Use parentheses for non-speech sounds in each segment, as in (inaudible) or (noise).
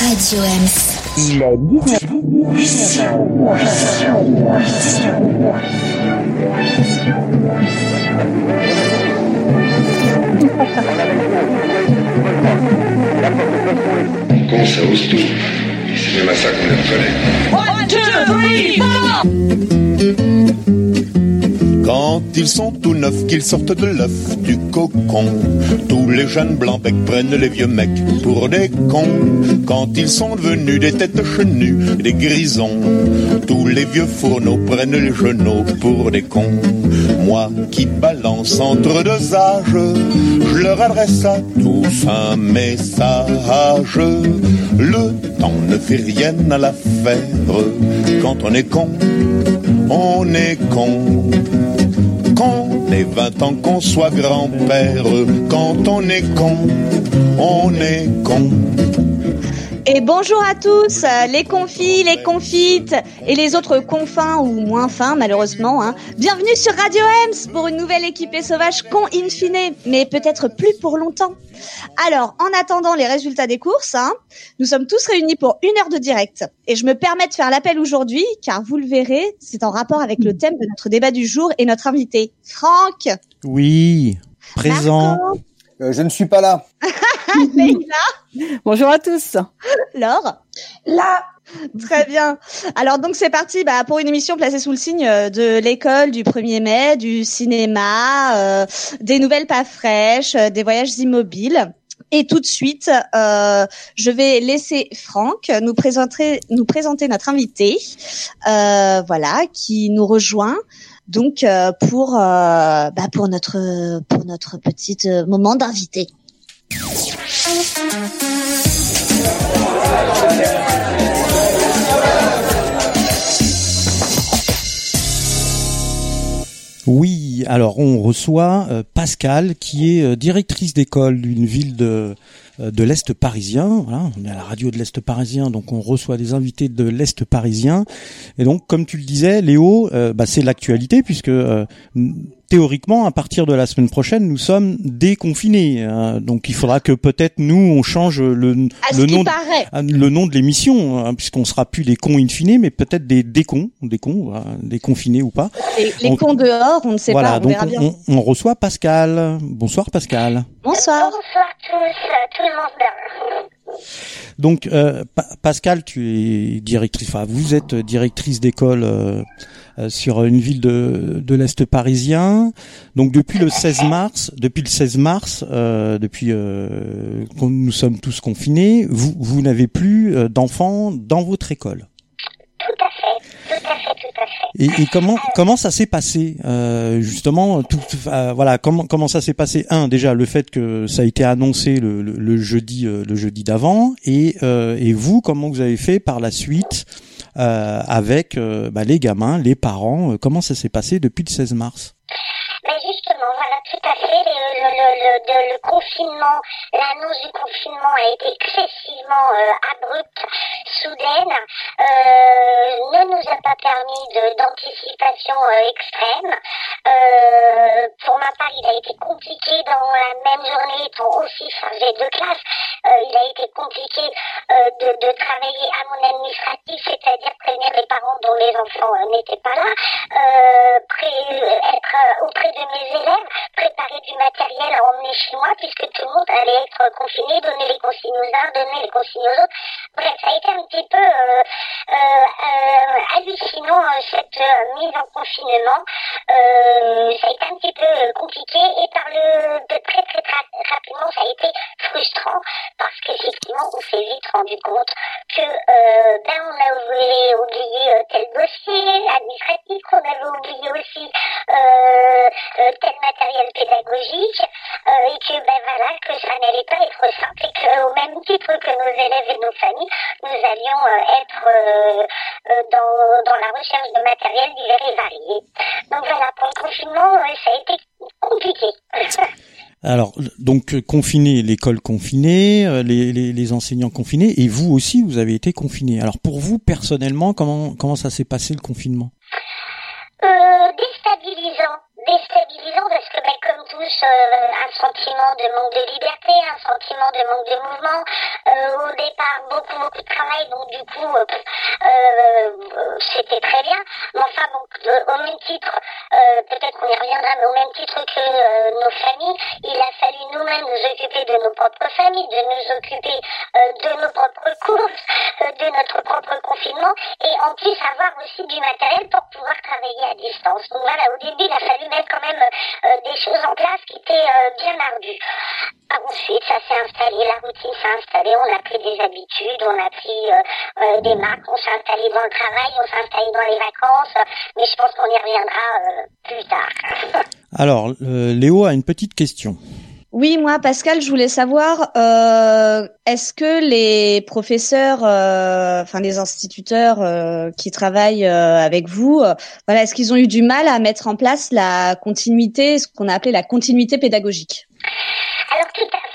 Radio Ems. Il est 19 Con, ça ose tout? Et c'est même à ça qu'on est collé. Quand ils sont tout neufs, qu'ils sortent de l'œuf du cocon, tous les jeunes blancs becs prennent les vieux mecs pour des cons. Quand ils sont devenus des têtes chenues, des grisons, tous les vieux fourneaux prennent les genoux pour des cons. Moi qui balance entre deux âges, je leur adresse à tous un message. Le temps ne fait rien à l'affaire. Quand on est con, on est con qu'on ait 20 ans, qu'on soit grand-père. Quand on est con, on est con. Et bonjour à tous, les confis, les confites et les autres confins ou moins fins malheureusement. Hein. Bienvenue sur Radio Ems pour une nouvelle équipée sauvage con in fine, mais peut-être plus pour longtemps. Alors, en attendant les résultats des courses, hein, nous sommes tous réunis pour une heure de direct. Et je me permets de faire l'appel aujourd'hui, car vous le verrez, c'est en rapport avec le thème de notre débat du jour et notre invité, Franck. Oui, présent. Euh, je ne suis pas là. (laughs) (laughs) Bonjour à tous. Laure. Là. Très bien. Alors donc c'est parti bah, pour une émission placée sous le signe de l'école du 1er mai, du cinéma, euh, des nouvelles pas fraîches, euh, des voyages immobiles. Et tout de suite, euh, je vais laisser Franck nous présenter, nous présenter notre invité, euh, voilà, qui nous rejoint donc euh, pour euh, bah, pour notre pour notre petite euh, moment d'invité. Oui, alors on reçoit euh, Pascal qui est euh, directrice d'école d'une ville de euh, de l'Est parisien. Voilà, on est à la radio de l'Est parisien, donc on reçoit des invités de l'Est parisien. Et donc, comme tu le disais, Léo, bah, c'est l'actualité puisque théoriquement, à partir de la semaine prochaine, nous sommes déconfinés. hein. donc, il faudra que peut-être nous on change le, nom, de, ah, le nom de l'émission, hein, puisqu'on sera plus des cons in fine, mais peut-être des décons, des cons, voilà, des confinés ou pas. Les, les On- cons dehors, on ne sait voilà, pas, on donc verra bien. on, on reçoit Pascal. Bonsoir Pascal. Bonsoir. Bonsoir tous, tout le monde. Donc euh, Pa- Pascal, tu es directrice, enfin vous êtes directrice d'école euh, sur une ville de, de l'est parisien. Donc depuis le 16 mars, depuis le 16 mars, euh, depuis euh, qu'on- nous sommes tous confinés, vous vous n'avez plus euh, d'enfants dans votre école. Et, et comment comment ça s'est passé euh, justement tout, euh, voilà comment comment ça s'est passé? Un déjà le fait que ça a été annoncé le, le, le jeudi euh, le jeudi d'avant et euh, et vous comment vous avez fait par la suite euh, avec euh, bah, les gamins les parents euh, comment ça s'est passé depuis le 16 mars? Tout à fait. Le, le, le, le, confinement, l'annonce du confinement a été excessivement euh, abrupte, soudaine, euh, ne nous a pas permis d'anticipation euh, extrême. Euh, pour ma part, il a été compliqué dans la même journée, étant aussi chargé de classe, euh, il a été compliqué euh, de, de travailler à mon administratif, c'est-à-dire prévenir les parents dont les enfants n'étaient pas là, être auprès de mes élèves, préparer du matériel à emmener chez moi, puisque tout le monde allait être confiné, donner les consignes aux uns, donner les consignes aux autres. Bref, ça a été un petit peu euh, euh, euh, hallucinant cette mise en confinement. Ça a été un petit peu compliqué et par le de très très très rapidement ça a été frustrant parce qu'effectivement on s'est vite rendu compte que ben on avait oublié tel dossier administratif, qu'on avait oublié aussi tel matériel pédagogique euh, et que ben voilà que ça n'allait pas être simple et qu'au même titre que nos élèves et nos familles, nous allions euh, être euh, dans, dans la recherche de matériel divers et varié. Donc voilà, pour le confinement, ça a été compliqué. (laughs) alors donc confiné l'école confinée les, les, les enseignants confinés et vous aussi vous avez été confinés alors pour vous personnellement comment comment ça s'est passé le confinement? Euh, déstabilisant. Déstabilisant parce que, ben, comme tous, euh, un sentiment de manque de liberté, un sentiment de manque de mouvement. Euh, au départ, beaucoup, beaucoup de travail, donc du coup, euh, c'était très bien. Mais enfin, donc, au même titre, peut-être qu'on y reviendra, mais au même titre que nos familles, il a fallu nous-mêmes nous occuper de nos propres familles, de nous occuper de nos propres courses, de notre propre confinement, et en plus avoir aussi du matériel pour pouvoir travailler à distance. Donc voilà, au début, il a fallu mettre quand même des choses en place qui étaient bien ardues. Ensuite, ça s'est installé, la routine s'est installée, on a pris des habitudes, on a pris euh, euh, des marques, on s'est installé dans le travail, on s'est installé dans les vacances, mais je pense qu'on y reviendra euh, plus tard. (laughs) Alors, Léo a une petite question. Oui, moi, Pascal, je voulais savoir, euh, est-ce que les professeurs, euh, enfin les instituteurs euh, qui travaillent avec vous, voilà, est-ce qu'ils ont eu du mal à mettre en place la continuité, ce qu'on a appelé la continuité pédagogique? Alors tout à fait.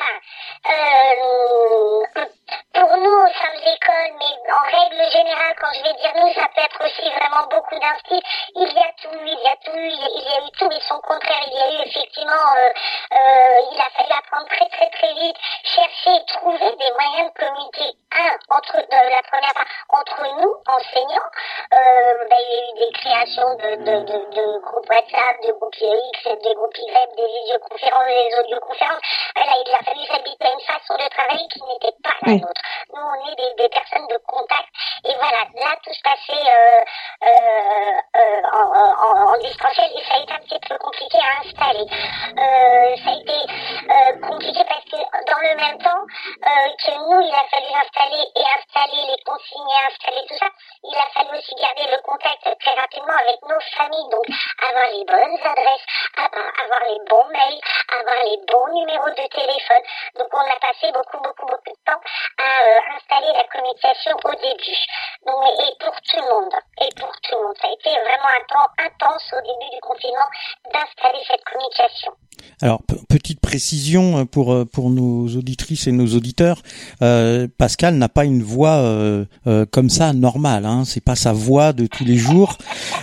Pour nous, au sein de l'école, mais en règle générale, quand je vais dire nous, ça peut être aussi vraiment beaucoup d'instits. Il y a tout il y a tout eu, il y a eu tout et son contraire. Il y a eu effectivement, euh, euh, il a fallu apprendre très très très vite, chercher, trouver des moyens de communiquer. Un, entre euh, la première part, entre nous, enseignants, euh, ben, il y a eu des créations de, de, de, de groupes WhatsApp, de groupes X, des groupes Y, des visioconférences, des audioconférences. Là, il a fallu s'habituer à une façon de travailler qui n'était pas la nôtre. Nous, on est des, personnes de contact. Et voilà, là, tout se passait euh, euh, euh en, en, distanciel et ça a été un petit peu compliqué à installer. Euh, ça a été euh, compliqué parce que dans le même temps que nous, il a fallu installer et installer les consignes et installer tout ça, il a fallu aussi garder le contact très rapidement avec nos familles. Donc, avoir les bonnes adresses, avoir les bons mails, avoir les bons numéros de téléphone. Donc, on a passé beaucoup, beaucoup, beaucoup de temps à euh, installer la communication au début. Et pour tout le monde. Et pour tout le monde. Ça a été vraiment un temps intense au début du confinement d'installer cette communication. Alors petite précision euh, pour euh, pour nos auditrices et nos auditeurs, euh, Pascal n'a pas une voix euh, comme ça normale. Hein, c'est pas sa voix de tous les jours.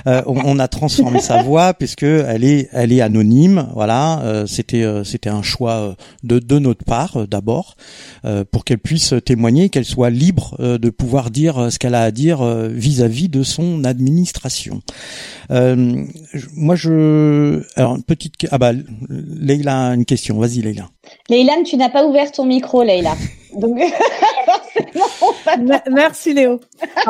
On, on, a transformé sa voix puisque elle est elle est anonyme. Voilà, c'était c'était un choix de de notre part d'abord pour qu'elle puisse témoigner, qu'elle soit libre de pouvoir dire ce qu'elle a à dire vis-à-vis de son administration. moi je alors petite ah bah Leïla a une question. Vas-y, Leïla. Leïla, tu n'as pas ouvert ton micro, Leïla. (laughs) Donc, (laughs) Merci, Léo.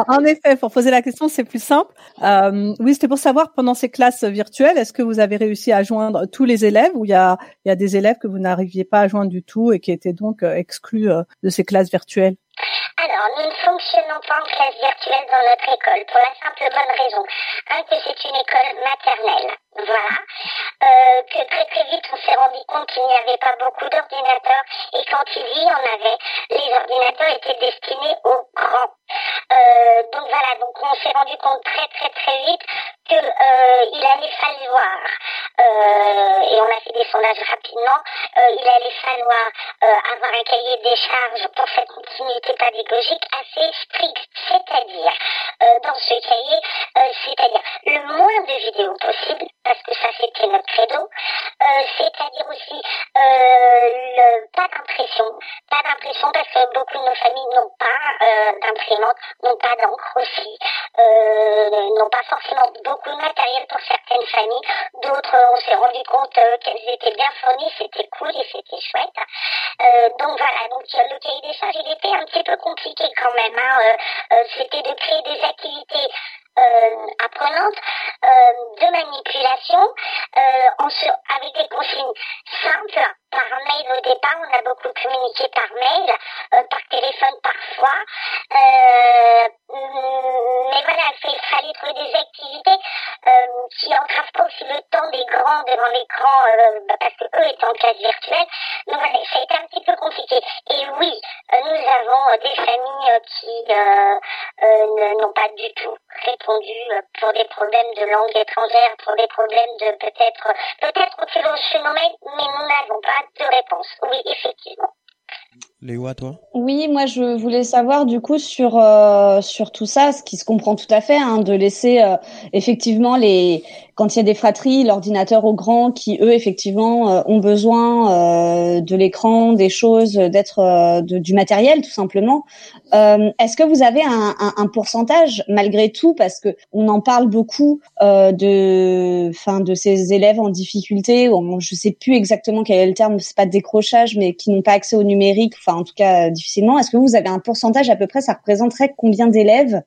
En effet, pour poser la question, c'est plus simple. Euh, oui, c'était pour savoir, pendant ces classes virtuelles, est-ce que vous avez réussi à joindre tous les élèves ou il y a, il y a des élèves que vous n'arriviez pas à joindre du tout et qui étaient donc euh, exclus euh, de ces classes virtuelles? Alors, nous ne fonctionnons pas en classe virtuelle dans notre école pour la simple bonne raison. Un, que c'est une école maternelle. Voilà. Euh, que très très vite on s'est rendu compte qu'il n'y avait pas beaucoup d'ordinateurs et quand il y en avait, les ordinateurs étaient destinés aux grands. Euh, donc voilà, donc on s'est rendu compte très très très vite qu'il euh, allait falloir, euh, et on a fait des sondages rapidement, euh, il allait falloir avoir un cahier des charges pour cette continuité pédagogique assez strict, c'est-à-dire dans ce cahier, c'est-à-dire le moins de vidéos possible, parce que ça c'était notre credo, c'est-à-dire aussi pas d'impression, pas d'impression parce que beaucoup de nos familles n'ont pas d'imprimante, n'ont pas d'encre aussi, n'ont pas forcément beaucoup de matériel pour certaines familles, d'autres on s'est rendu compte euh, qu'elles étaient bien fournies, c'était cool et c'était chouette. Euh, donc voilà, donc le cahier des charges, il était un petit peu compliqué quand même. Hein. Euh, c'était de créer des activités euh, apprenante euh, de manipulation euh, en avec des consignes simples par mail au départ. On a beaucoup communiqué par mail, par téléphone parfois. mais voilà, il fallait trouver des activités qui entravent pas aussi le temps des grands devant l'écran bah, parce que eux étaient en classe virtuelle. Donc voilà, ça a été un petit peu compliqué. Et oui, nous avons des familles qui n'ont pas du tout euh, pour des problèmes de langue étrangère, pour des problèmes de peut-être, peut-être l'on se mais nous n'avons pas de réponse. Oui, effectivement. Léo, à toi Oui, moi je voulais savoir du coup sur euh, sur tout ça, ce qui se comprend tout à fait, hein, de laisser euh, effectivement les quand il y a des fratries, l'ordinateur aux grands qui eux effectivement euh, ont besoin euh, de l'écran, des choses, d'être euh, de- du matériel tout simplement. Est-ce que vous avez un, un, un pourcentage malgré tout parce que on en parle beaucoup de enfin de ces élèves en difficulté, ou je sais plus exactement quel est le terme, c'est pas décrochage, mais qui n'ont pas accès au numérique, enfin en tout cas difficilement. Est-ce que vous avez un pourcentage à peu près Ça représenterait combien d'élèves?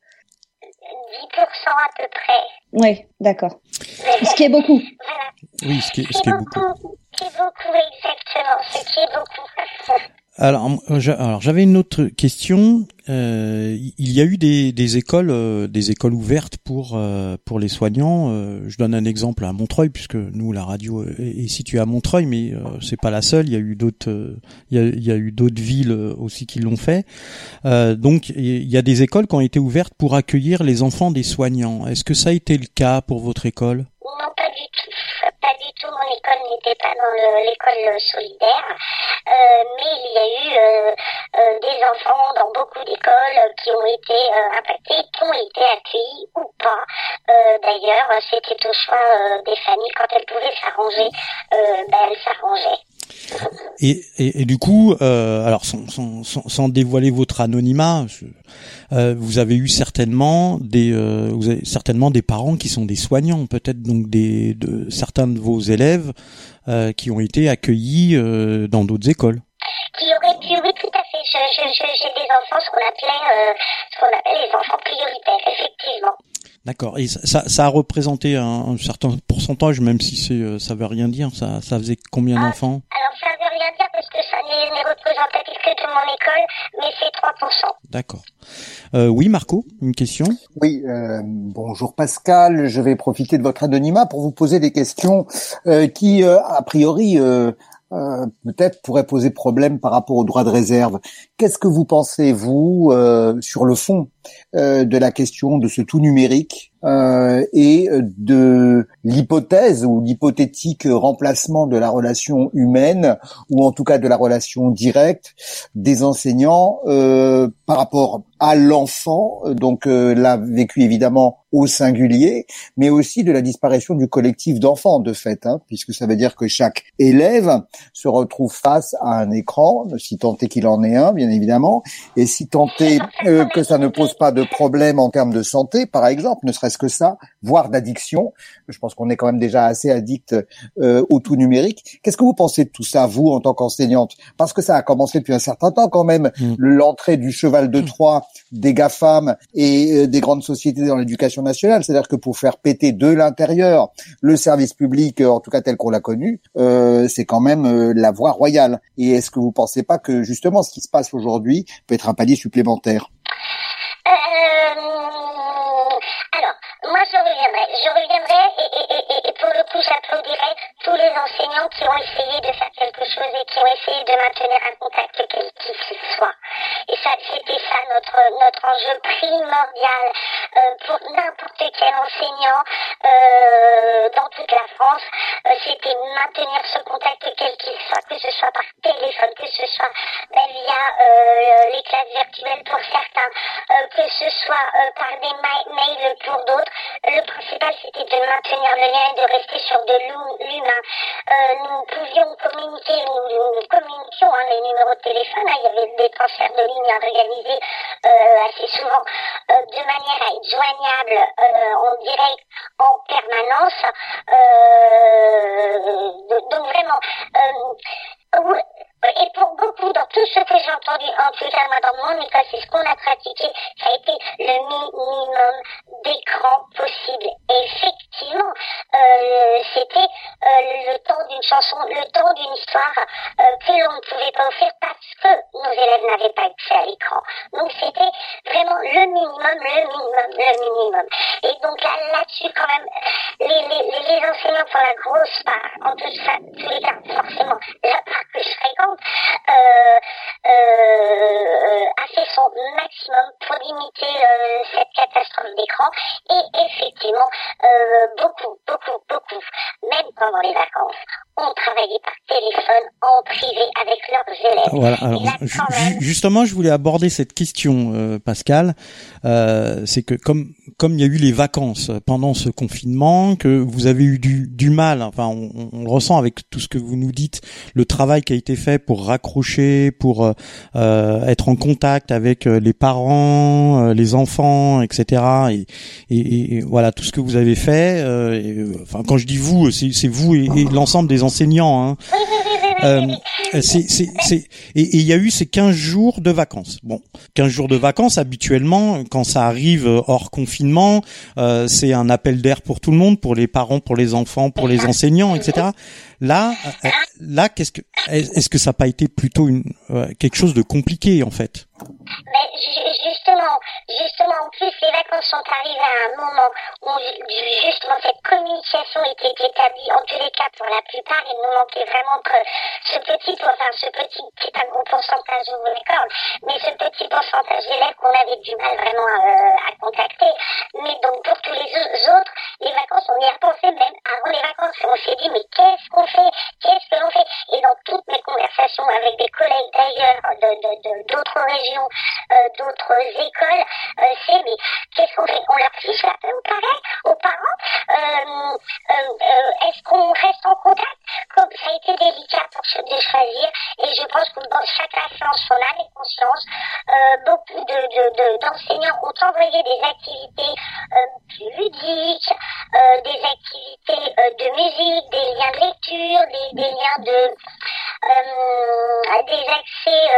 10% à peu près. Oui, d'accord. Ce qui est beaucoup. Voilà. Oui, ce qui est, ce Ce qui est beaucoup. Ce qui est beaucoup, exactement. Ce qui est beaucoup. (laughs) Alors, euh, alors j'avais une autre question. Euh, il y a eu des, écoles, euh, des écoles ouvertes pour euh, pour les soignants. Euh, je donne un exemple à Montreuil, puisque nous la radio est, située à Montreuil, mais euh, c'est pas la seule. Il y a eu d'autres, il, il y a eu d'autres villes aussi qui l'ont fait. Donc, il y a des écoles qui ont été ouvertes pour accueillir les enfants des soignants. Est-ce que ça a été le cas pour votre école? Non, pas du tout. Pas du tout. Mon école n'était pas dans le- l'école solidaire. Euh, mais il y a eu euh, euh, des enfants dans beaucoup d'écoles qui ont été euh, impactés, qui ont été accueillis ou pas. Euh, D'ailleurs, c'était au choix euh, des familles. Quand elles pouvaient s'arranger, euh, ben, elles s'arrangeaient. Et, et, du coup, euh, alors sans, sans, sans, sans dévoiler votre anonymat, je- euh, vous avez eu certainement des, euh, vous avez certainement des parents qui sont des soignants, peut-être donc des, de certains de vos élèves euh, qui ont été accueillis euh, dans d'autres écoles. qui aurait pu, oui, tout à fait. Je- je- je- J'ai des enfants, ce qu'on appelait, euh, ce qu'on appelle les enfants prioritaires, effectivement. D'accord. Et ça, ça, a représenté un, un certain pourcentage, même si c'est, ça veut rien dire. Ça, ça faisait combien Ah. d'enfants? Alors, ça parce que ça n'est n'est représentatif que de mon école, mais c'est 3%. D'accord. Euh, oui, Marco, une question? Oui, euh, bonjour Pascal. Je vais profiter de votre anonymat pour vous poser des questions euh, qui, euh, a priori, euh, euh, peut-être pourraient poser problème par rapport au droit de réserve. Qu'est-ce que vous pensez, vous, euh, sur le fond euh, de la question de ce tout numérique euh, et de l'hypothèse ou l'hypothétique remplacement de la relation humaine ou en tout cas de la relation directe des enseignants euh, par rapport à l'enfant, donc euh, l'a vécu évidemment au singulier, mais aussi de la disparition du collectif d'enfants de fait, hein, puisque ça veut dire que chaque élève se retrouve face à un écran, si tant est qu'il en ait un, évidemment, et si tant est euh, que ça ne pose pas de problème en termes de santé, par exemple, ne serait-ce que ça, voire d'addiction. Je pense qu'on est quand même déjà assez addict euh, au tout numérique. Qu'est-ce que vous pensez de tout ça, vous, en tant qu'enseignante? Parce que ça a commencé depuis un certain temps quand même, Mm. l'entrée du cheval de Troie des GAFAM et euh, des grandes sociétés dans l'éducation nationale. C'est-à-dire que pour faire péter de l'intérieur le service public, euh, en tout cas tel qu'on l'a connu, euh, c'est quand même euh, la voie royale. Et est-ce que vous pensez pas que justement ce qui se passe aujourd'hui peut être un palier supplémentaire Euh, alors, moi je reviendrai. Je reviendrai et, pour le coup j'applaudirai tous les enseignants qui ont essayé de faire quelque chose et qui ont essayé de maintenir un contact quel qu'il soit. Et ça, c'était ça notre notre enjeu primordial pour n'importe quel enseignant euh, dans toute la France. Euh, c'était maintenir ce contact quel qu'il soit, que ce soit par téléphone, que ce soit ben, via euh, les classes virtuelles pour certains, que ce soit par des ma- mails pour d'autres. Le principal, c'était de maintenir le lien et de rester sur de l'hu- l'humain. Nous pouvions communiquer, nous, communiquions hein, les numéros de téléphone. hein, il y avait des transferts de lignes euh, assez souvent de manière à être joignable euh, en direct en permanence. Euh, donc vraiment, euh, et pour beaucoup, dans tout ce que j'ai entendu, en tout cas moi dans mon école, c'est ce qu'on a pratiqué, ça a été le minimum d'écran possible. Effectivement, euh, c'était euh, le temps d'une chanson, le temps d'une histoire euh, que l'on ne pouvait pas offrir parce que nos élèves n'avaient pas accès à l'écran. Donc c'était vraiment le minimum, le minimum, le minimum. Et donc là, là-dessus quand même, les, les, les, enseignants pour la grosse part, en tout ça, tous les cas, forcément, la part que je fréquente euh, euh, a fait son maximum pour limiter euh, cette catastrophe d'écran. Et effectivement, euh, beaucoup, beaucoup, beaucoup, même pendant les vacances, ont travaillé par téléphone en privé avec leurs élèves. Voilà. Alors, là, même, justement, je voulais aborder cette question, euh, Pascal. Euh, c'est que comme comme il y a eu les vacances pendant ce confinement, que vous avez eu du, du mal. Enfin, on, on- le ressent avec tout ce que vous nous dites, le travail qui a été fait pour raccrocher, pour euh, euh, être en contact avec euh, les parents, euh, les enfants, etc. Et, et, et voilà tout ce que vous avez fait. euh, enfin, quand je dis vous, c'est vous et l'ensemble des enseignants. Hein. Euh, et il y a eu ces 15 jours de vacances. Bon, 15 jours de vacances, habituellement, quand ça arrive euh, hors confinement, euh, c'est un appel d'air pour tout le monde, pour les parents, pour les enfants, pour les enseignants, etc. Là, euh, là, qu'est-ce que, est- est-ce que ça n'a pas été plutôt une, quelque chose de compliqué, en fait? Mais ju- justement, justement, en plus, les vacances sont arrivées à un moment où ju- justement cette communication était établie, en tous les cas pour la plupart, il nous manquait vraiment que ce petit, enfin ce petit, c'est un gros pourcentage, je vous l'accorde, mais ce petit pourcentage d'élèves qu'on avait du mal vraiment euh, à contacter. Mais donc pour tous les au- autres, les vacances, on y a pensé même avant les vacances, on s'est dit, mais qu'est-ce qu'on fait? Qu'est-ce que l'on fait? Et dans toutes mes conversations avec des collègues d'ailleurs, de de- d'autres euh, d'autres écoles, euh, c'est mais qu'est-ce qu'on fait On leur fiche la paix au pareil, aux parents euh, Est-ce qu'on reste en contact? Comme ça a été délicat pour ch- de choisir, et je pense que dans chaque classe en son âme et conscience, beaucoup de, de, d'enseignants ont envoyé des activités plus ludiques, des activités de musique, des liens de lecture, des, des liens de des accès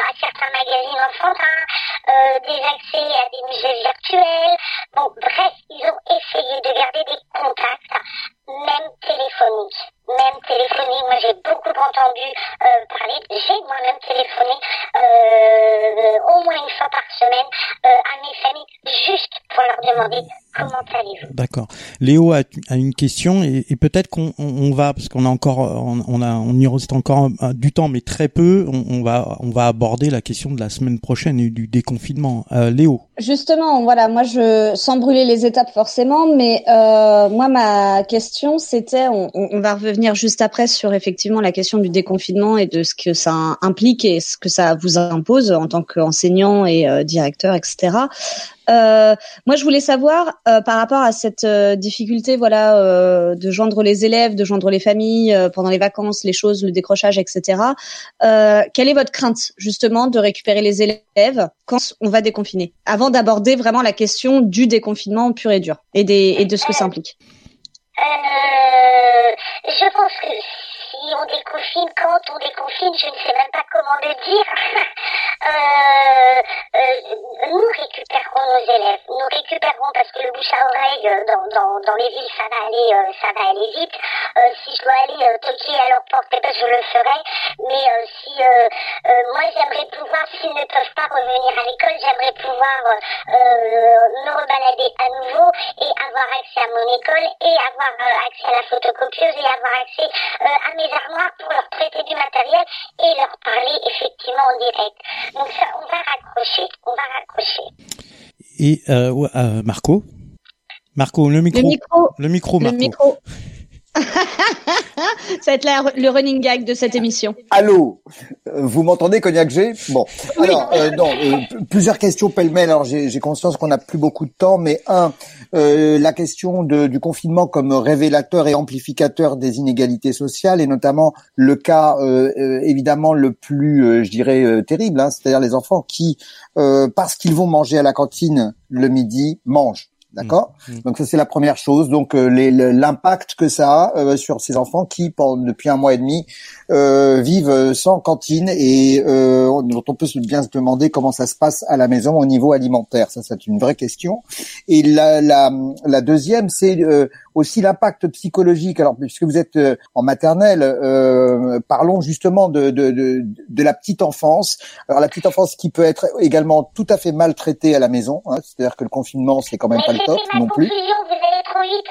à certains enfantins, euh, des accès à des musées virtuels. Bon, bref, ils ont essayé de garder des contacts, même téléphoniques. Même téléphoniques. Moi, j'ai beaucoup entendu euh, parler. J'ai moi-même téléphoné euh, au moins une fois par semaine euh, à mes familles, juste pour leur demander comment allez-vous. D'accord. Léo a, a une question et, peut-être qu'on on, on va parce qu'on a encore on, on a on y reste encore un- du temps mais très peu. On, on va on va aborder la question de la semaine prochaine et du déconfinement. Euh, Léo. Justement, voilà, moi je sans brûler les étapes forcément, mais euh, moi ma question c'était, on, va revenir juste après sur effectivement la question du déconfinement et de ce que ça implique et ce que ça vous impose en tant qu'enseignant et euh, directeur, etc. Euh, moi, je voulais savoir euh, par rapport à cette euh, difficulté, voilà, euh, de joindre les élèves, de joindre les familles euh, pendant les vacances, les choses, le décrochage, etc. Quelle est votre crainte justement de récupérer les élèves quand on va déconfiner, avant d'aborder vraiment la question du déconfinement pur et dur et des et de ce que ça implique. Je pense que on déconfine, quand on déconfine, je ne sais même pas comment le dire. (laughs) euh, euh, nous récupérons nos élèves. Nous récupérons parce que le bouche à oreille euh, dans, dans, dans les villes, ça va aller, ça va aller vite. Si je dois aller toquer à leur porte, eh ben, je le ferai. Mais si moi j'aimerais pouvoir, s'ils ne peuvent pas revenir à l'école, j'aimerais pouvoir me rebalader à nouveau et avoir accès à mon école et avoir accès à la photocopieuse et avoir accès à mes pour leur prêter du matériel et leur parler effectivement en direct. Donc ça, on va raccrocher, on va raccrocher. Et euh, euh, Marco? Marco, le micro. Le micro, Le micro, le Marco. micro. (laughs) ça va être la- le running gag de cette émission. Allô, Euh, vous m'entendez, Cognac G? Bon, alors euh, non, euh, plusieurs questions pêle-mêle. Alors j'ai conscience qu'on n'a plus beaucoup de temps, mais un, euh, la question de, du confinement comme révélateur et amplificateur des inégalités sociales, et notamment le cas euh, euh, évidemment le plus, euh, je dirais, euh, terrible, hein, c'est-à-dire les enfants qui, euh, parce qu'ils vont manger à la cantine le midi, mangent. D'accord. Mmh. Donc ça c'est la première chose. Donc euh, l'impact que ça a euh, sur ces enfants qui, pendant, depuis un mois et demi, euh, vivent sans cantine et euh, dont on peut bien se demander comment ça se passe à la maison au niveau alimentaire. Ça, c'est une vraie question. Et la, la, la deuxième, c'est euh, aussi l'impact psychologique. Alors, puisque vous êtes euh, en maternelle, euh, parlons justement de, de, de, de la petite enfance. Alors, la petite enfance qui peut être également tout à fait maltraitée à la maison. Hein, C'est-à-dire que le confinement, c'est quand même pas top ma conclusion, vous allez trop vite.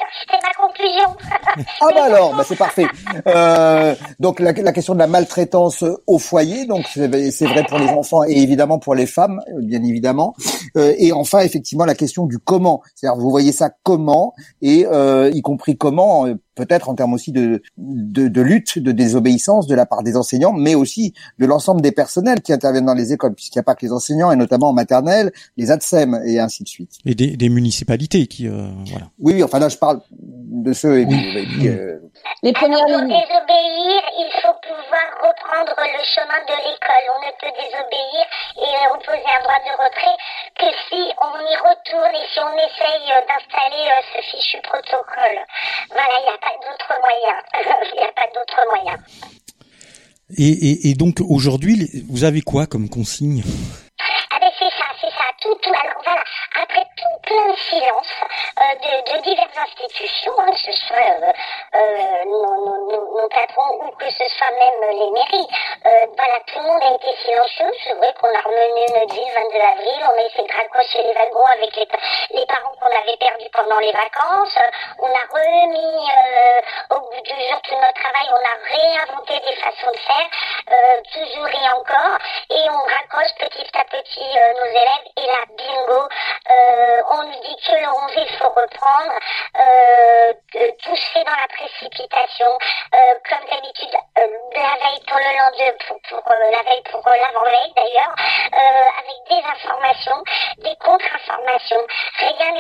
Ah bah alors, bah c'est parfait. Euh, donc la, la question de la maltraitance au foyer, donc c'est c'est vrai pour les enfants et évidemment pour les femmes, bien évidemment. Euh, et enfin effectivement la question du comment, c'est-à-dire vous voyez ça comment et euh, y compris comment euh, peut-être en termes aussi de, de de lutte, de désobéissance de la part des enseignants, mais aussi de l'ensemble des personnels qui interviennent dans les écoles, puisqu'il n'y a pas que les enseignants et notamment en maternelle, les ADSEM et ainsi de suite. Et des, des municipalités qui, euh, voilà. Oui, oui, enfin là je parle de ceux et puis, et puis, euh, Les premières pour lignes. désobéir, il faut pouvoir reprendre le chemin de l'école. On ne peut désobéir et opposer un droit de retrait que si on y retourne et si on essaye d'installer euh, ce fichu protocole. Voilà, il n'y a pas d'autre moyen. (laughs) Il n'y a pas d'autre moyen. Et, et, et donc aujourd'hui, vous avez quoi comme consigne? Ah ben c'est ça, c'est ça. Tout, tout. Alors voilà, après tout plein de silence euh, de, de diverses institutions, hein, que ce soit euh, euh, nos, nos, nos, patrons ou que ce soit même les mairies, euh, voilà, tout le monde a été silencieux. C'est vrai qu'on a remenu notre vie le 22 avril, on a essayé de raccrocher les wagons avec les, les parents qu'on avait perdus pendant les vacances. Euh, On a remis euh, au bout du jour tout notre travail, on a réinventé des façons de faire, euh, toujours et encore, et on raccroche petit à petit euh, nos élèves. Et là, bingo, euh, on nous dit que le 11 il faut reprendre, tout se fait dans la précipitation, euh, comme d'habitude, la veille pour le lendemain, pour, pour euh, la veille pour euh, l'avant-veille d'ailleurs, euh, avec des informations, des contre-informations, rien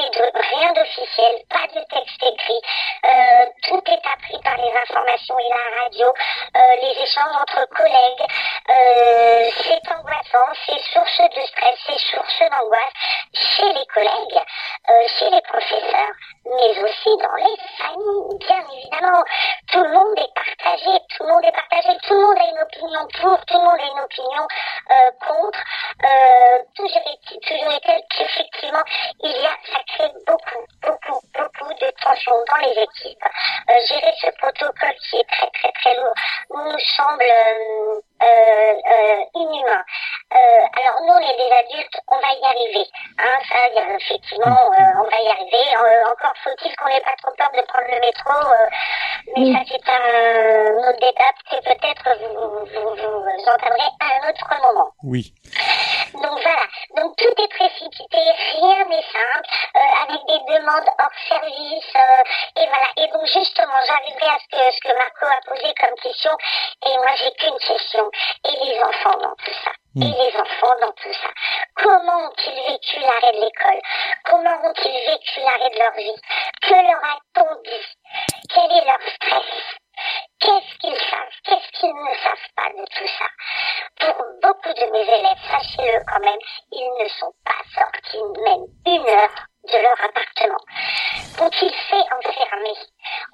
rien d'officiel, pas de texte écrit, euh, tout est appris par les informations et la radio, euh, les échanges entre collègues, euh, c'est angoissant, c'est source de stress, c'est source d'angoisse chez les collègues, euh, chez les professeurs, mais aussi dans les familles, bien évidemment. Tout le monde est partagé, tout le monde est partagé, tout le monde a une opinion pour, tout le monde a une opinion euh, contre. Euh, toujours est est-il qu'effectivement, il y a, ça crée beaucoup, beaucoup, beaucoup de tensions dans les équipes. Euh, gérer ce protocole qui est très, très, très lourd nous semble euh, inhumain. Euh, alors nous, les adultes, on va y arriver. Hein, ça, y a- effectivement, euh, on va y arriver. Euh, encore faut-il qu'on n'ait pas trop peur de prendre le métro. euh, mais ça, c'est un autre débat que peut-être vous, vous, vous entamerez à un autre moment. Oui. Donc voilà, donc tout est précipité, rien n'est simple, euh, avec des demandes hors service, euh, et voilà. Et donc justement, j'arriverai à ce que, ce que Marco a posé comme question, et moi j'ai qu'une question, et les enfants dans tout ça. Et les enfants dans tout ça. Comment ont-ils vécu l'arrêt de l'école? Comment ont-ils vécu l'arrêt de leur vie? Que leur a-t-on dit? Quel est leur stress? Qu'est-ce qu'ils savent? Qu'est-ce qu'ils ne savent pas de tout ça? Pour beaucoup de mes élèves, sachez-le quand même, ils ne sont pas sortis même une heure de leur appartement. Ont-ils fait enfermer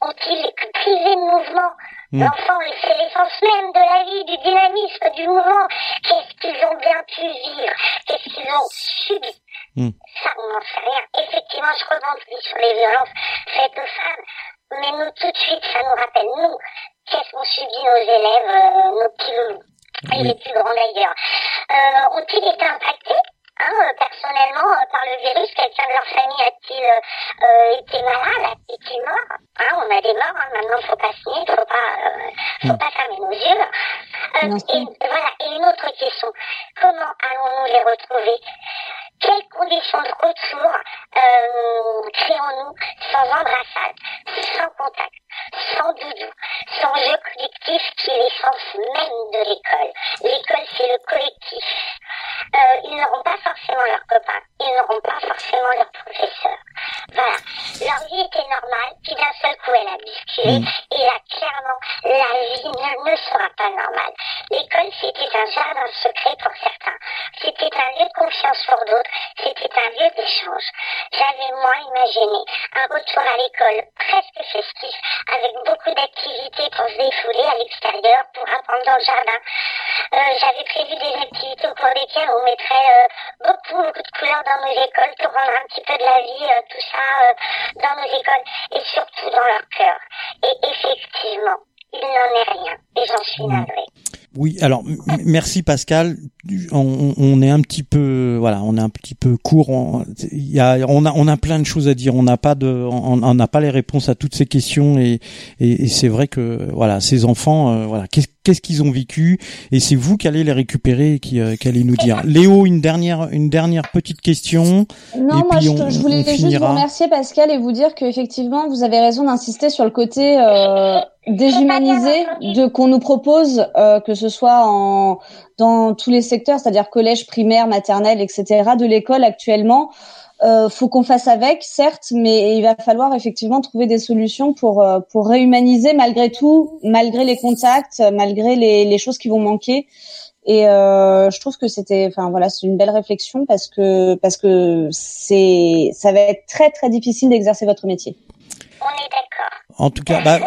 Ont-ils été privés de mouvement L'enfant, c'est l'essence même de la vie, du dynamisme, du mouvement. Qu'est-ce qu'ils ont bien pu vivre Qu'est-ce qu'ils ont subi Mm. Ça, on n'en sait rien. Effectivement, je rebondis sur les violences faites aux femmes. Mais nous, tout de suite, ça nous rappelle, nous, qu'est-ce qu'ont subi nos élèves, euh, nos petits loulous, Oui. les plus grands d'ailleurs. Euh, ont-ils été impactés euh, personnellement euh, par le virus Quelqu'un de leur famille a-t-il euh, été malade A-t-il mort? Hein, On a des morts, hein, maintenant, faut pas se nier, faut pas, euh, faut pas fermer nos yeux. Euh, et voilà. Et une autre question comment allons-nous les retrouver? Quelles conditions de retour euh, créons-nous sans embrassade, sans contact, sans doudou, sans jeu collectif qui est l'essence même de l'école? L'école, c'est le collectif. Euh, ils n'auront pas forcément leurs copains, ils n'auront pas forcément leurs professeurs. Voilà. Leur vie était normale, puis d'un seul coup, elle a basculé, et là, clairement, la vie ne, ne sera pas normale. L'école, c'était un jardin secret pour certains. C'était un lieu de confiance pour d'autres. C'était un lieu d'échange. J'avais, moi, imaginé un retour à l'école presque festif, avec beaucoup d'activités pour se défouler à l'extérieur, pour apprendre dans le jardin. Euh, J'avais prévu des activités au cours desquelles on mettrait euh, beaucoup, beaucoup de couleurs dans nos écoles pour rendre un petit peu de la vie, euh, tout ça, dans nos écoles, et surtout dans leur cœur. Et effectivement, il n'en est rien, et j'en suis navrée. Oui, alors merci Pascal. On, on est un petit peu, voilà, on est un petit peu court. On, y a, on a, on a plein de choses à dire. On n'a pas de, on n'a pas les réponses à toutes ces questions et, et, et c'est vrai que voilà, ces enfants, euh, voilà, qu'est-ce qu'est-ce qu'ils ont vécu et c'est vous qui allez les récupérer et qui, euh, qui allez nous dire. Léo, une dernière, une dernière petite question. Non, Et moi puis je, on- voulais juste vous remercier Pascal et vous dire qu'effectivement vous avez raison d'insister sur le côté euh, déshumanisé de qu'on nous propose, euh, que ce soit en dans tous les secteurs, c'est-à-dire collège, primaire, maternelle, etc. de l'école actuellement. Euh, faut qu'on fasse avec, certes, mais il va falloir effectivement trouver des solutions pour euh, pour réhumaniser malgré tout, malgré les contacts, malgré les, les choses qui vont manquer. Et euh, je trouve que c'était, enfin voilà, c'est une belle réflexion parce que parce que c'est, ça va être très très difficile d'exercer votre métier. On est d'accord. En tout cas, bah,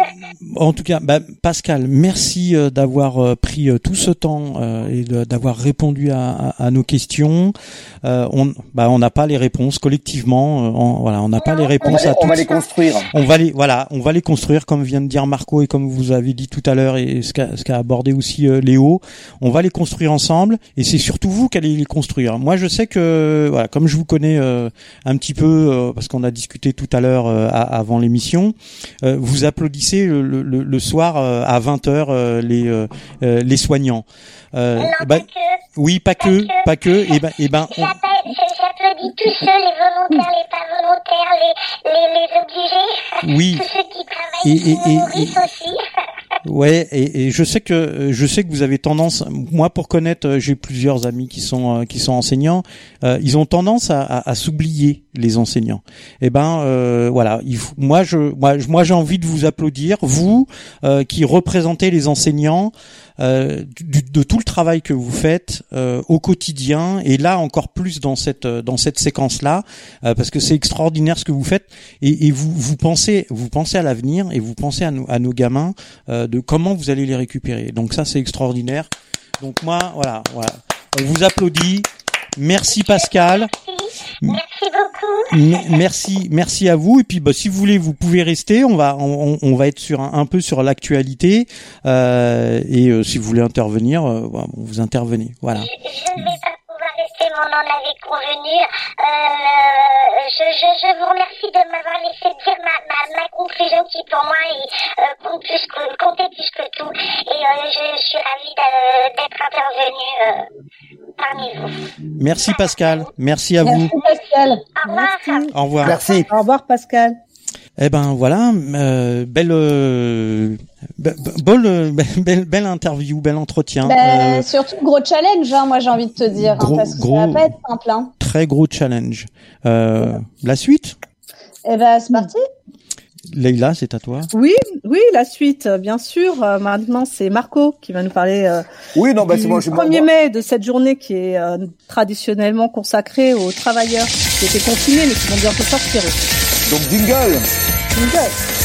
en tout cas, bah, Pascal, merci euh, d'avoir euh, pris euh, tout ce temps euh, et d'avoir répondu à, à- à nos questions. Euh, on, bah, on n'a pas les réponses collectivement. euh, on- voilà, on n'a pas les On va, réponses les, à on va les construire. On va les, voilà, on va les construire comme vient de dire Marco et comme vous avez dit tout à l'heure et ce qu'a abordé aussi euh, Léo. On va les construire ensemble et c'est surtout vous qui allez les construire. Moi, je sais que, voilà, comme je vous connais euh, un petit peu euh, parce qu'on a discuté tout à l'heure euh, avant l'émission, euh, vous applaudissez le, le- le- soir euh, à 20 h les euh, euh, les soignants. Euh, non, bah, pas que. oui, pas que, pas que. Et ben, et ben, on- J'appelle- J'applaudis tous ceux, les volontaires, les pas volontaires, les, les, les obligés, oui. tous ceux qui travaillent, Et- qui et- nous et- aussi. Ouais, et, et je sais que je sais que vous avez tendance, moi pour connaître, euh, j'ai plusieurs amis qui sont euh, qui sont enseignants, euh, ils ont tendance à, à, à s'oublier les enseignants. Et ben euh, voilà, il faut- moi je moi moi j'ai envie de vous applaudir, vous euh, qui représentez les enseignants. euh, du- de tout le travail que vous faites au quotidien et là encore plus dans cette dans cette séquence là parce que c'est extraordinaire ce que vous faites et, et vous vous pensez vous pensez à l'avenir et vous pensez à nos à nos gamins de comment vous allez les récupérer. Donc ça c'est extraordinaire. Donc moi voilà voilà on vous applaudit. Merci Pascal. Merci beaucoup. Merci, merci à vous. Et puis, bah, si vous voulez, vous pouvez rester. On va, on, va être sur un, peu sur l'actualité. Euh, et euh, si vous voulez intervenir, euh, vous intervenez. Voilà. On en avait convenu. Euh, je, je, je vous remercie de m'avoir laissé dire ma, ma, ma conclusion qui pour moi est, euh, compte plus que, comptait plus que tout. Et euh, je, je suis ravie d'être intervenue euh, parmi vous. Merci Pascal. Merci à vous. Merci Pascal. Au revoir. Merci. Au revoir. Merci. Au revoir Pascal. Eh ben voilà, euh, belle, euh, be- be- belle, belle, belle interview, bel entretien. Ben, Euh, surtout gros challenge, hein, moi j'ai envie de te dire, hein, parce que gros- ça va pas être simple. Hein. très gros challenge. Euh, la suite, Eh ben c'est parti. Leïla, c'est à toi. Oui, oui, la suite, bien sûr. Euh, maintenant, c'est Marco qui va nous parler euh, Oui, non, bah, du c'est moi, je 1er mai de cette journée qui est euh, traditionnellement consacrée aux travailleurs qui étaient confinés mais qui vont bientôt sortir. Donc, jingle. Jingle.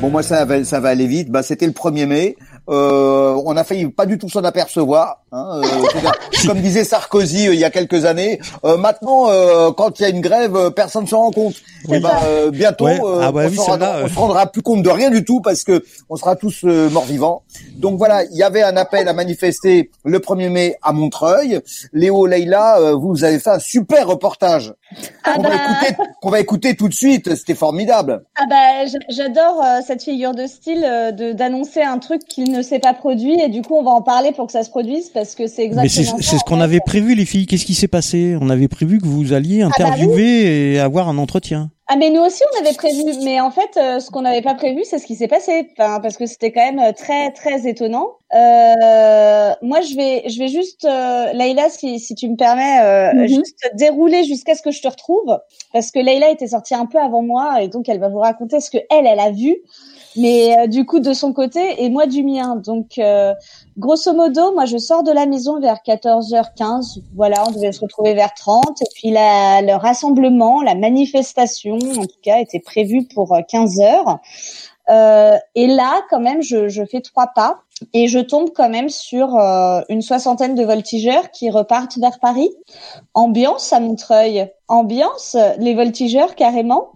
Bon, moi, ça va, ça va aller vite. Bah, c'était le 1er mai. Euh, on a failli pas du tout s'en apercevoir. Hein, euh, comme disait Sarkozy euh, il y a quelques années. Euh, maintenant, euh, quand il y a une grève, euh, personne ne s'en rend compte. Oui. Et ben, euh, bientôt, Ouais. euh, Ah bah on, oui, celle-là, rendra- euh. on se rendra plus compte de rien du tout parce que on sera tous euh, morts vivants. Donc voilà, il y avait un appel à manifester le 1er mai à Montreuil. Léo, Leïla, euh, vous avez fait un super reportage Ah qu'on bah, va écouter, qu'on va écouter tout de suite. C'était formidable. ah bah, j'adore euh, cette figure de style euh, de d'annoncer un truc qu'il ne s'est pas produit et du coup on va en parler pour que ça se produise parce que c'est Mais c'est exactement ça. c'est ce qu'on fait. avait prévu, les filles. Qu'est-ce qui s'est passé? On avait prévu que vous alliez bah oui. interviewer et avoir un entretien. Ah mais nous aussi on avait prévu, mais en fait euh, ce qu'on n'avait pas prévu c'est ce qui s'est passé, enfin, parce que c'était quand même euh, très très étonnant. Euh, moi je vais je vais juste euh, Leïla si si tu me permets euh, Mhm. juste dérouler jusqu'à ce que je te retrouve parce que Leïla était sortie un peu avant moi et donc elle va vous raconter ce que elle elle a vu, mais euh, du coup de son côté et moi du mien. Donc euh, grosso modo moi je sors de la maison vers 14h15, voilà on devait se retrouver vers 30 et puis la, le rassemblement, la manifestation en tout cas était prévue pour 15 heures. Euh, et là, quand même, je, je fais trois pas et je tombe quand même sur euh, une soixantaine de voltigeurs qui repartent vers Paris. Ambiance à Montreuil, ambiance, les voltigeurs carrément.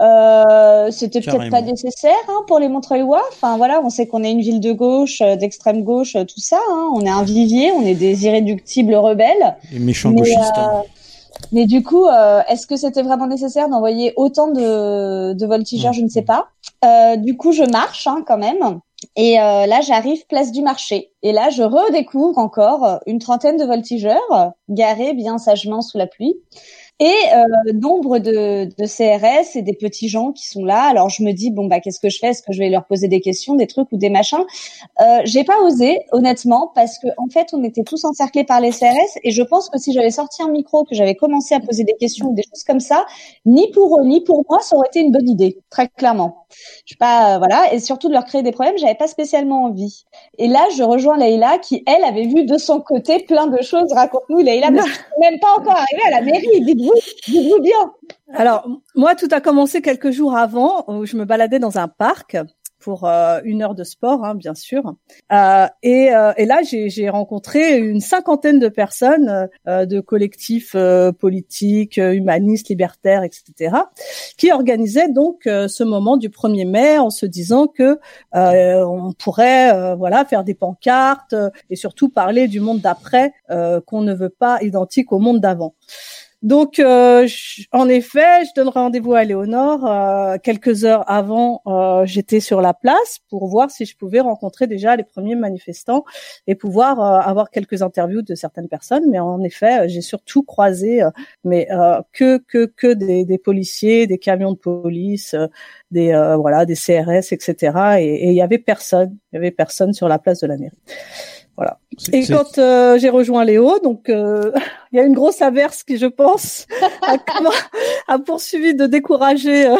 Euh, C'était peut-être pas nécessaire hein, pour les Montreuillois. Enfin voilà, on sait qu'on est une ville de gauche, euh, d'extrême gauche, euh, tout ça. Hein. On est un vivier, on est des irréductibles rebelles. Les méchants Mais, gauchistes. euh, hein. Mais du coup, euh, est-ce que c'était vraiment nécessaire d'envoyer autant de, de voltigeurs Je ne sais pas. Euh, du coup, je marche hein, quand même. Et là, j'arrive place du marché. Et là, je redécouvre encore une trentaine de voltigeurs garés bien sagement sous la pluie. Et euh, nombre de, de CRS et des petits gens qui sont là. Alors je me dis bon bah qu'est-ce que je fais? Est-ce que je vais leur poser des questions, des trucs ou des machins? Euh, J'ai pas osé honnêtement parce que en fait on était tous encerclés par les CRS et je pense que si j'avais sorti un micro, que j'avais commencé à poser des questions ou des choses comme ça, ni pour eux ni pour moi ça aurait été une bonne idée très clairement. Je sais pas euh, voilà et surtout de leur créer des problèmes, j'avais pas spécialement envie. Et là je rejoins Leïla qui elle avait vu de son côté plein de choses. Raconte-nous Leïla parce que je suis même pas encore arrivée à la mairie. Alors, moi, tout a commencé quelques jours avant où je me baladais dans un parc pour euh, une heure de sport, hein, bien sûr. Euh, et, euh, et là, j'ai rencontré une cinquantaine de personnes euh, de collectifs euh, politiques, euh, humanistes, libertaires, etc., qui organisaient donc euh, ce moment du 1er mai en se disant que euh, on pourrait, euh, voilà, faire des pancartes euh, et surtout parler du monde d'après euh, qu'on ne veut pas identique au monde d'avant. Donc, euh, je- en effet, je donne rendez-vous à Léonore. euh, quelques heures avant, euh, j'étais sur la place pour voir si je pouvais rencontrer déjà les premiers manifestants et pouvoir euh, avoir quelques interviews de certaines personnes. Mais en effet, euh, j'ai surtout croisé, euh, mais euh, que que que des, des policiers, des camions de police, euh, des euh, voilà, des CRS, etc. Et et il y avait personne, il y avait personne sur la place de la mairie. Voilà. Et quand euh, j'ai rejoint Léo, donc euh, (laughs) il y a une grosse averse qui, je pense, a, (laughs) a poursuivi de décourager euh,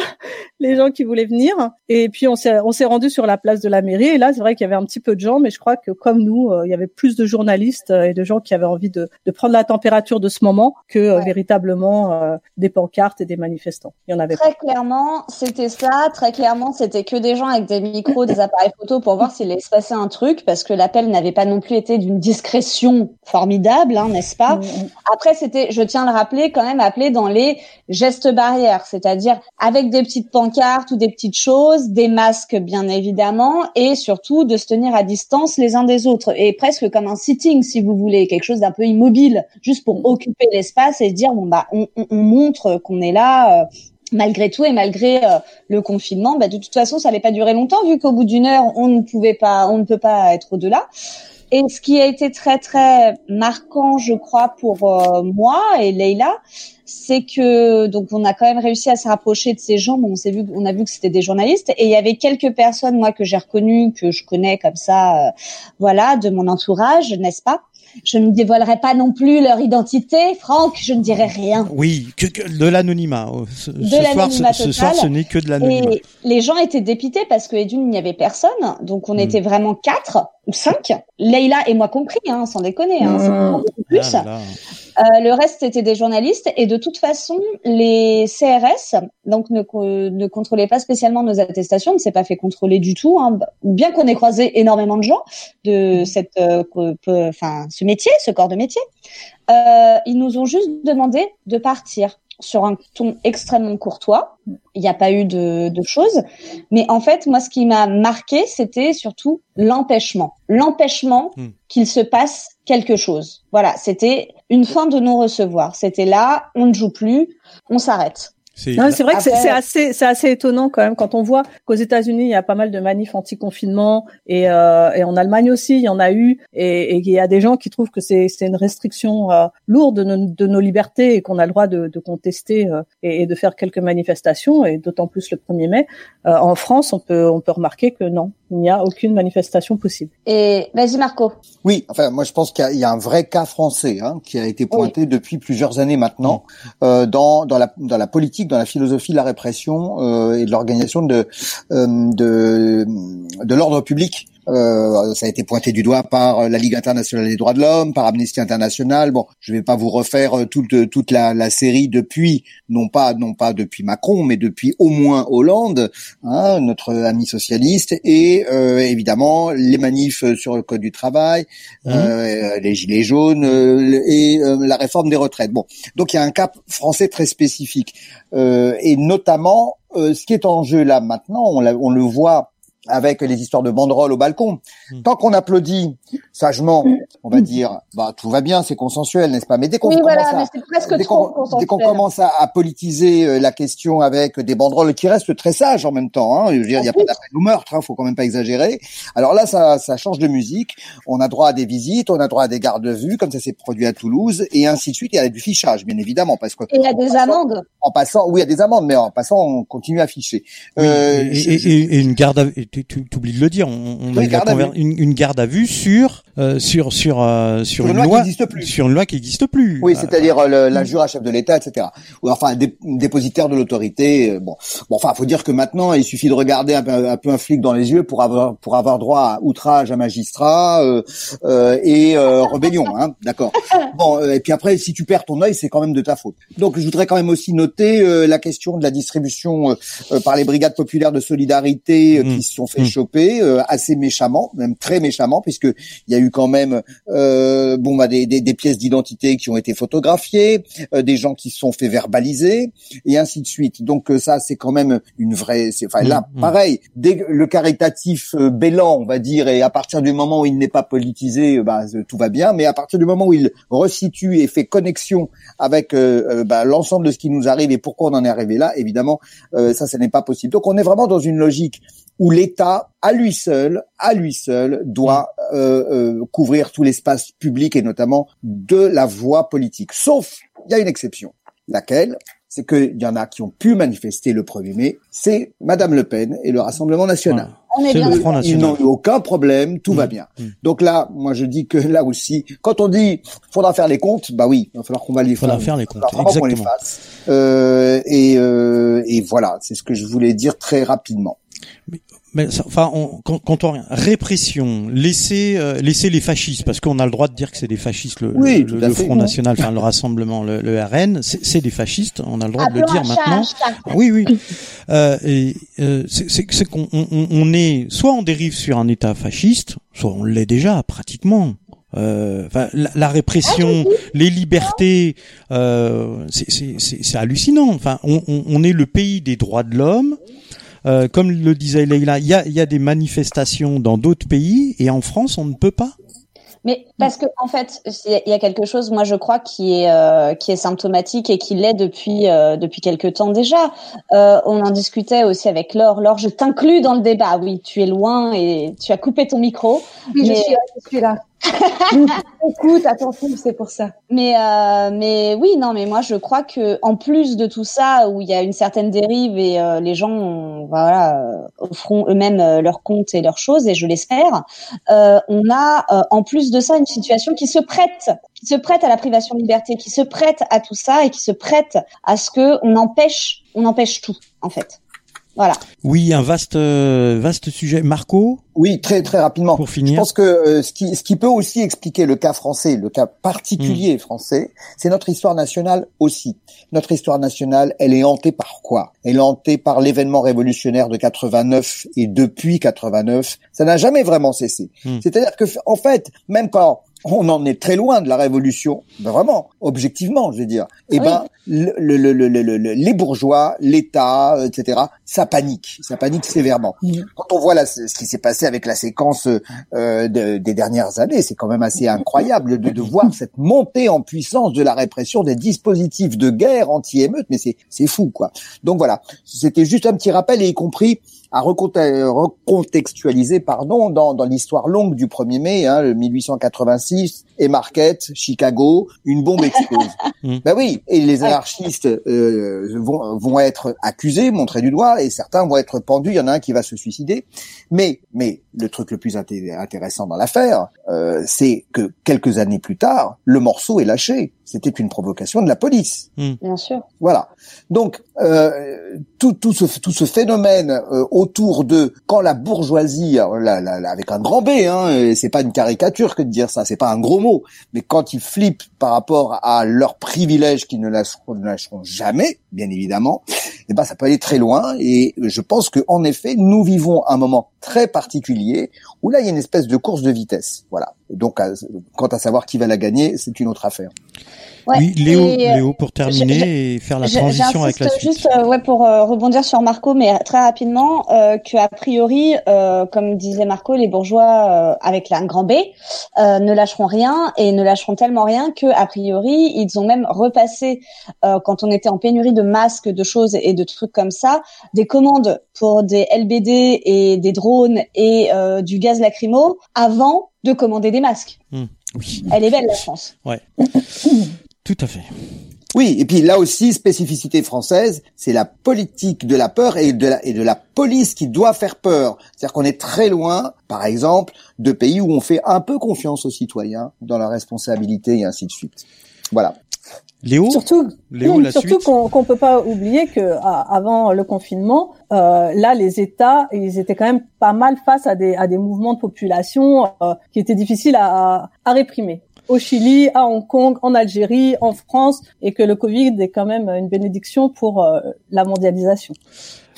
les gens qui voulaient venir. Et puis on s'est on s'est rendu sur la place de la mairie. Et là, c'est vrai qu'il y avait un petit peu de gens, mais je crois que comme nous, euh, il y avait plus de journalistes euh, et de gens qui avaient envie de, de prendre la température de ce moment que euh, véritablement des pancartes et des manifestants. Il y en avait pas. Très clairement, c'était ça. Très clairement, c'était que des gens avec des micros, des appareils photo pour voir s'il allait se passer un truc, parce que l'appel n'avait pas non plus été d'une discrétion formidable, hein, n'est-ce pas? Mm, mm. Après, c'était, je tiens à le rappeler, quand même appelé dans les gestes barrières, c'est-à-dire avec des petites pancartes ou des petites choses, des masques bien évidemment, et surtout de se tenir à distance les uns des autres, et presque comme un sitting si vous voulez, quelque chose d'un peu immobile, juste pour occuper l'espace et se dire bon bah on, on- on montre qu'on est là. euh, Malgré tout et malgré euh, le confinement, bah, de toute façon, ça n'allait pas durer longtemps vu qu'au bout d'une heure, on ne pouvait pas, on ne peut pas être au-delà. Et ce qui a été très très marquant, je crois, pour euh, moi et Leïla, c'est que donc on a quand même réussi à se rapprocher de ces gens. Bon, on s'est vu, on a vu que c'était des journalistes et il y avait quelques personnes moi que j'ai reconnues, que je connais comme ça, euh, voilà, de mon entourage, n'est-ce pas? Je ne dévoilerai pas non plus leur identité, Franck, je ne dirai rien. Oui, que, que de l'anonymat. Oh, Ce, De ce soir, ce, l'anonymat ce soir, ce n'est que de l'anonymat. Et les gens étaient dépités parce que d'une, il n'y avait personne. Donc, on Mm. était vraiment quatre ou cinq. Leïla et moi compris, hein, sans déconner. Hein, c'est vraiment beaucoup plus. Ah là là. Euh, le reste c'était des journalistes et de toute façon les CRS donc ne, ne contrôlaient pas spécialement nos attestations, ne s'est pas fait contrôler du tout, hein, bien qu'on ait croisé énormément de gens de cette, euh, enfin ce métier, ce corps de métier. Euh, ils nous ont juste demandé de partir sur un ton extrêmement courtois. Il n'y a pas eu de, de choses, mais en fait moi ce qui m'a marqué c'était surtout l'empêchement, l'empêchement Hmm. qu'il se passe quelque chose. Voilà, c'était une fin de non-recevoir. C'était là, on ne joue plus, on s'arrête. C'est vrai que c'est assez, c'est assez étonnant quand même quand on voit qu'aux États-Unis il y a pas mal de manifs anti-confinement et, euh, et en Allemagne aussi il y en a eu et, et il y a des gens qui trouvent que c'est c'est une restriction euh, lourde de nos, de nos libertés et qu'on a le droit de, de contester euh, et, et de faire quelques manifestations et d'autant plus le 1er mai. Euh, en France on peut on peut remarquer que non il n'y a aucune manifestation possible. Et vas-y Marco. Oui, enfin, moi je pense qu'il y a- il y, a un vrai cas français hein, qui a été pointé depuis plusieurs années maintenant euh, dans dans la dans la politique, dans la philosophie de la répression euh, et de l'organisation de euh, de de l'ordre public. Euh, ça a été pointé du doigt par la Ligue internationale des droits de l'homme, par Amnesty International. Bon, je vais pas vous refaire euh, toute toute la, la série depuis, non pas non pas depuis Macron, mais depuis au moins Hollande, hein, notre ami socialiste, et euh, évidemment les manifs sur le code du travail, Mhm. euh, les gilets jaunes euh, et euh, la réforme des retraites. Bon, donc il y a un cas français très spécifique, euh, et notamment euh, ce qui est en jeu là maintenant, on le voit avec les histoires de banderoles au balcon. Mm. Tant qu'on applaudit sagement, on va dire, bah tout va bien, c'est consensuel, n'est-ce pas? Mais dès qu'on Oui, commence voilà, à- commence politiser euh, la question avec des banderoles qui restent très sages en même temps, hein, je veux dire, il n'y a pas d'appel au meurtre, hein, faut quand même pas exagérer. Alors là, ça, ça change de musique. On a droit à des visites, on a droit à des gardes de vue, comme ça s'est produit à Toulouse, et ainsi de suite. Il y a du fichage, bien évidemment, parce que Et il y a des amendes. en passant, oui, il y a des amendes, mais en passant, on continue à ficher. Oui, Euh, et, je- et- je- et- et une garde à tu, tu tu oublies de le dire, on, on Oui, a garde à conver- une, une garde à vue sur euh, sur sur euh, sur Sur une loi qui n'existe plus. sur une loi qui n'existe plus. Oui, Euh, c'est-à-dire euh, l'injure à chef de l'État, etc. Ou enfin dé- dépositaire de l'autorité. euh, Bon, bon, enfin, faut dire que maintenant, il suffit de regarder un peu, un peu un flic dans les yeux pour avoir pour avoir droit à outrage à magistrat euh, euh, et euh, rébellion, hein, d'accord. Bon, euh, et puis après, si tu perds ton œil, c'est quand même de ta faute. Donc, je voudrais quand même aussi noter euh, la question de la distribution par les brigades populaires de solidarité euh, Mm. qui se sont fait Mm. choper euh, assez méchamment, même très méchamment, puisque il y a eu quand même euh, bon bah des, des, des pièces d'identité qui ont été photographiées, euh, des gens qui se sont fait verbaliser et ainsi de suite. Donc euh, ça c'est quand même une vraie. c'est- Enfin là, Mm, mm. pareil, dès le caritatif euh, bélan, on va dire, et à partir du moment où il n'est pas politisé, euh, bah, tout va bien. Mais à partir du moment où il resitue et fait connexion avec bah, l'ensemble de ce qui nous arrive et pourquoi on en est arrivé là, évidemment, euh, ça, ce n'est pas possible. Donc on est vraiment dans une logique où l'État, à lui seul, à lui seul, doit euh, euh, couvrir tout l'espace public et notamment de la voie politique. Sauf, il y a une exception. Laquelle? C'est qu'il y en a qui ont pu manifester le 1er mai. C'est Madame Le Pen et le Rassemblement national. voilà. On est bien Ils n'ont eu aucun problème, tout va Mm, bien. mm. Donc là, moi je dis que là aussi, quand on dit faudra faire les comptes, bah oui, il va falloir qu'on va les Faudra faire. faire les Il comptes, va falloir qu'on les exactement. fasse. Euh, et, euh, et voilà, c'est ce que je voulais dire très rapidement. Mais ça- enfin, on, quand, quand on répression, laisser euh, laisser les fascistes, parce qu'on a le droit de dire que c'est des fascistes, le, Oui, le, le. Front National, enfin le Rassemblement, le, le RN, c'est c'est des fascistes, on a le droit de le dire maintenant. Oui, oui. (laughs) Euh, et euh, c'est c'est- c'est qu'on on, on- on est soit on dérive sur un État fasciste, soit on l'est déjà pratiquement. Euh, enfin, la, la répression, les libertés, euh, c'est- c'est c'est- c'est hallucinant. Enfin, on, on, on est le pays des droits de l'homme. Euh, comme le disait Leïla, il y a, il y a des manifestations dans d'autres pays et en France, on ne peut pas. Mais parce que en fait, il y a quelque chose, moi je crois, qui est euh, qui est symptomatique et qui l'est depuis euh, depuis quelque temps déjà. Euh, on en discutait aussi avec Laure. Laure, je t'inclus dans le débat. Oui, tu es loin et tu as coupé ton micro. Oui, je Mais- suis là, je suis là. (laughs) Écoute, attention, c'est pour ça. Mais euh, mais oui, non, mais moi je crois que en plus de tout ça, où il y a une certaine dérive et euh, les gens, euh, voilà, euh, feront eux-mêmes euh, leurs comptes et leurs choses, et je l'espère, euh, on a euh, en plus de ça une situation qui se prête, qui se prête à la privation de liberté, qui se prête à tout ça et qui se prête à ce que on empêche, on empêche tout en fait. Voilà. Oui, un vaste, euh, vaste sujet. Marco, Oui, très très rapidement. pour Je finir. pense que euh, ce, qui, ce qui peut aussi expliquer le cas français, le cas particulier Hmm. français, c'est notre histoire nationale aussi. Notre histoire nationale, elle est hantée par quoi? Elle est hantée par l'événement révolutionnaire de 89 et depuis 89, ça n'a jamais vraiment cessé. Hmm. C'est-à-dire que en fait, même quand on en est très loin de la révolution, ben vraiment, objectivement, je veux dire. Eh Oui. ben, le, le, le, le, le- le- les bourgeois, l'État, etc., ça panique, ça panique sévèrement. Quand on voit là, ce qui s'est passé avec la séquence euh, de- des dernières années, c'est quand même assez incroyable de, de voir cette montée en puissance de la répression des dispositifs de guerre anti-émeute, mais c'est c'est fou quoi. Donc voilà, c'était juste un petit rappel et y compris à reconte- recontextualiser pardon dans, dans l'histoire longue du 1er mai, hein, le 1886, et Marquette, Chicago, une bombe explose. (laughs) Mm. ben oui, et les anarchistes euh, vont, vont être accusés, montrés du doigt, et certains vont être pendus. Il y en a un qui va se suicider. Mais, mais le truc le plus inté- intéressant dans l'affaire, euh, c'est que quelques années plus tard, le morceau est lâché. C'était une provocation de la police. Bien sûr. Voilà. Donc euh, tout, tout ce tout ce phénomène euh, autour de quand la bourgeoisie, alors là, là, là, avec un grand B, hein, c'est pas une caricature que de dire ça, c'est pas un gros mot, mais quand ils flippent par rapport à leurs privilèges qu'ils ne lâcheront, ne lâcheront jamais, bien évidemment, eh ben ça peut aller très loin. Et je pense que en effet, nous vivons un moment très particulier où là il y a une espèce de course de vitesse. Voilà. Donc, à- quant à savoir qui va la gagner, c'est une autre affaire. Ouais, oui, Léo, et, euh, Léo pour terminer je- et faire la transition avec la suite. Juste euh, ouais pour euh, rebondir sur Marco, mais très rapidement, euh, que a priori, euh, comme disait Marco, les bourgeois euh, avec un grand B euh, ne lâcheront rien et ne lâcheront tellement rien que a priori ils ont même repassé euh, quand on était en pénurie de masques, de choses et de trucs comme ça, des commandes pour des LBD et des drones et euh, du gaz lacrymo avant de commander des masques. Hmm, oui, Elle est belle la France. ouais. (coughs) Tout à fait. Oui, et puis là aussi, spécificité française, c'est la politique de la peur et de la, et de la police qui doit faire peur. C'est-à-dire qu'on est très loin, par exemple, de pays où on fait un peu confiance aux citoyens dans la responsabilité et ainsi de suite. Voilà. Léo, Surtout, Léo, la surtout qu'on qu'on peut pas oublier que à- avant le confinement, euh, là les États ils étaient quand même pas mal face à des à des mouvements de population euh, qui étaient difficiles à, à réprimer. Au Chili, à Hong Kong, en Algérie, en France, et que le Covid est quand même une bénédiction pour euh, la mondialisation.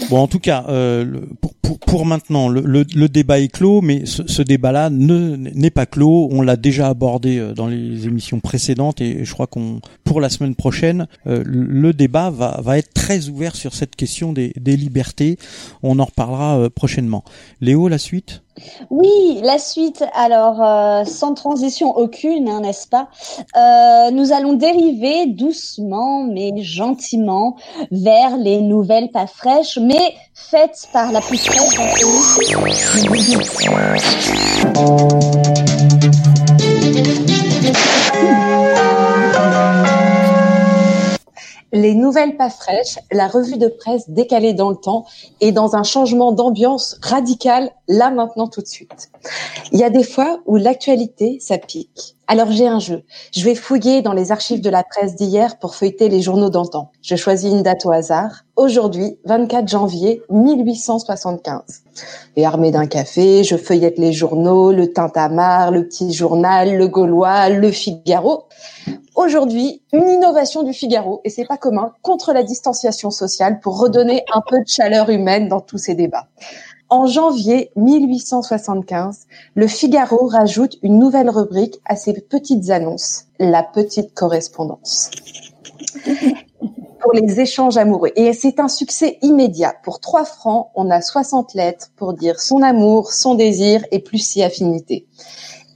Bon, en tout cas, euh, pour, pour, pour maintenant, le, le, le débat est clos, mais ce, ce débat-là ne n'est pas clos. On l'a déjà abordé euh, dans les émissions précédentes, et je crois qu'on, pour la semaine prochaine, euh, le débat va, va être très ouvert sur cette question des, des libertés. On en reparlera euh, prochainement. Léo, la suite? Oui, la suite. Alors, euh, sans transition aucune, hein, n'est-ce pas? Euh, Nous allons dériver doucement mais gentiment vers les nouvelles pas fraîches, mais faites par la plus fraîche d'entre Les nouvelles pas fraîches, la revue de presse décalée dans le temps et dans un changement d'ambiance radical, là maintenant tout de suite. Il y a des fois où l'actualité, ça pique. Alors j'ai un jeu. Je vais fouiller dans les archives de la presse d'hier pour feuilleter les journaux d'antan. Je choisis une date au hasard. Aujourd'hui, 24 janvier 1875. Et armé d'un café, je feuillette les journaux, le Tintamarre, le Petit Journal, le Gaulois, le Figaro. Aujourd'hui, une innovation du Figaro, et c'est pas commun, contre la distanciation sociale pour redonner un peu de chaleur humaine dans tous ces débats. En janvier 1875, le Figaro rajoute une nouvelle rubrique à ses petites annonces, la petite correspondance. Pour les échanges amoureux. Et c'est un succès immédiat. Pour 3 francs, on a 60 lettres pour dire son amour, son désir et plus si affinité.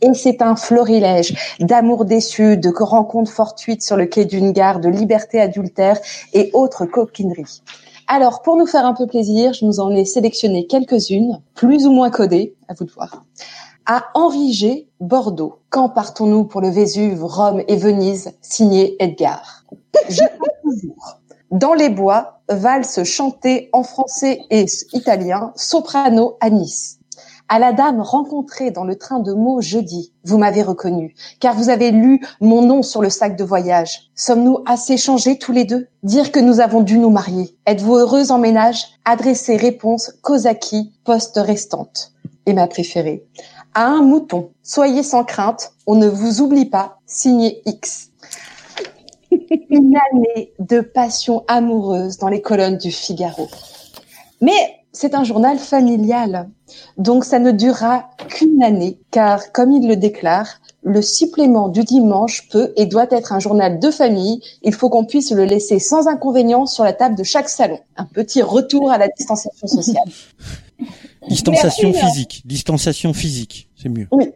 Et c'est un florilège d'amour déçu, de rencontres fortuites sur le quai d'une gare, de liberté adultère et autres coquineries. Alors, pour nous faire un peu plaisir, je nous en ai sélectionné quelques-unes, plus ou moins codées, à vous de voir. À Henri G, Bordeaux. Quand partons-nous pour le Vésuve, Rome et Venise Signé Edgar. Je toujours. Dans les bois, valse chantée en français et italien, soprano à Nice. À la dame rencontrée dans le train de Meaux jeudi, vous m'avez reconnu, car vous avez lu mon nom sur le sac de voyage. Sommes-nous assez changés tous les deux? Dire que nous avons dû nous marier. Êtes-vous heureuse en ménage? Adressez réponse Kozaki, poste restante. Et ma préférée. À un mouton, soyez sans crainte, on ne vous oublie pas, signé X. Une année de passion amoureuse dans les colonnes du Figaro. Mais c'est un journal familial, donc ça ne durera qu'une année, car comme il le déclare, le supplément du dimanche peut et doit être un journal de famille. Il faut qu'on puisse le laisser sans inconvénient sur la table de chaque salon. Un petit retour à la distanciation sociale. (laughs) Distanciation Merci, hein. physique. Distanciation physique, c'est mieux. Oui.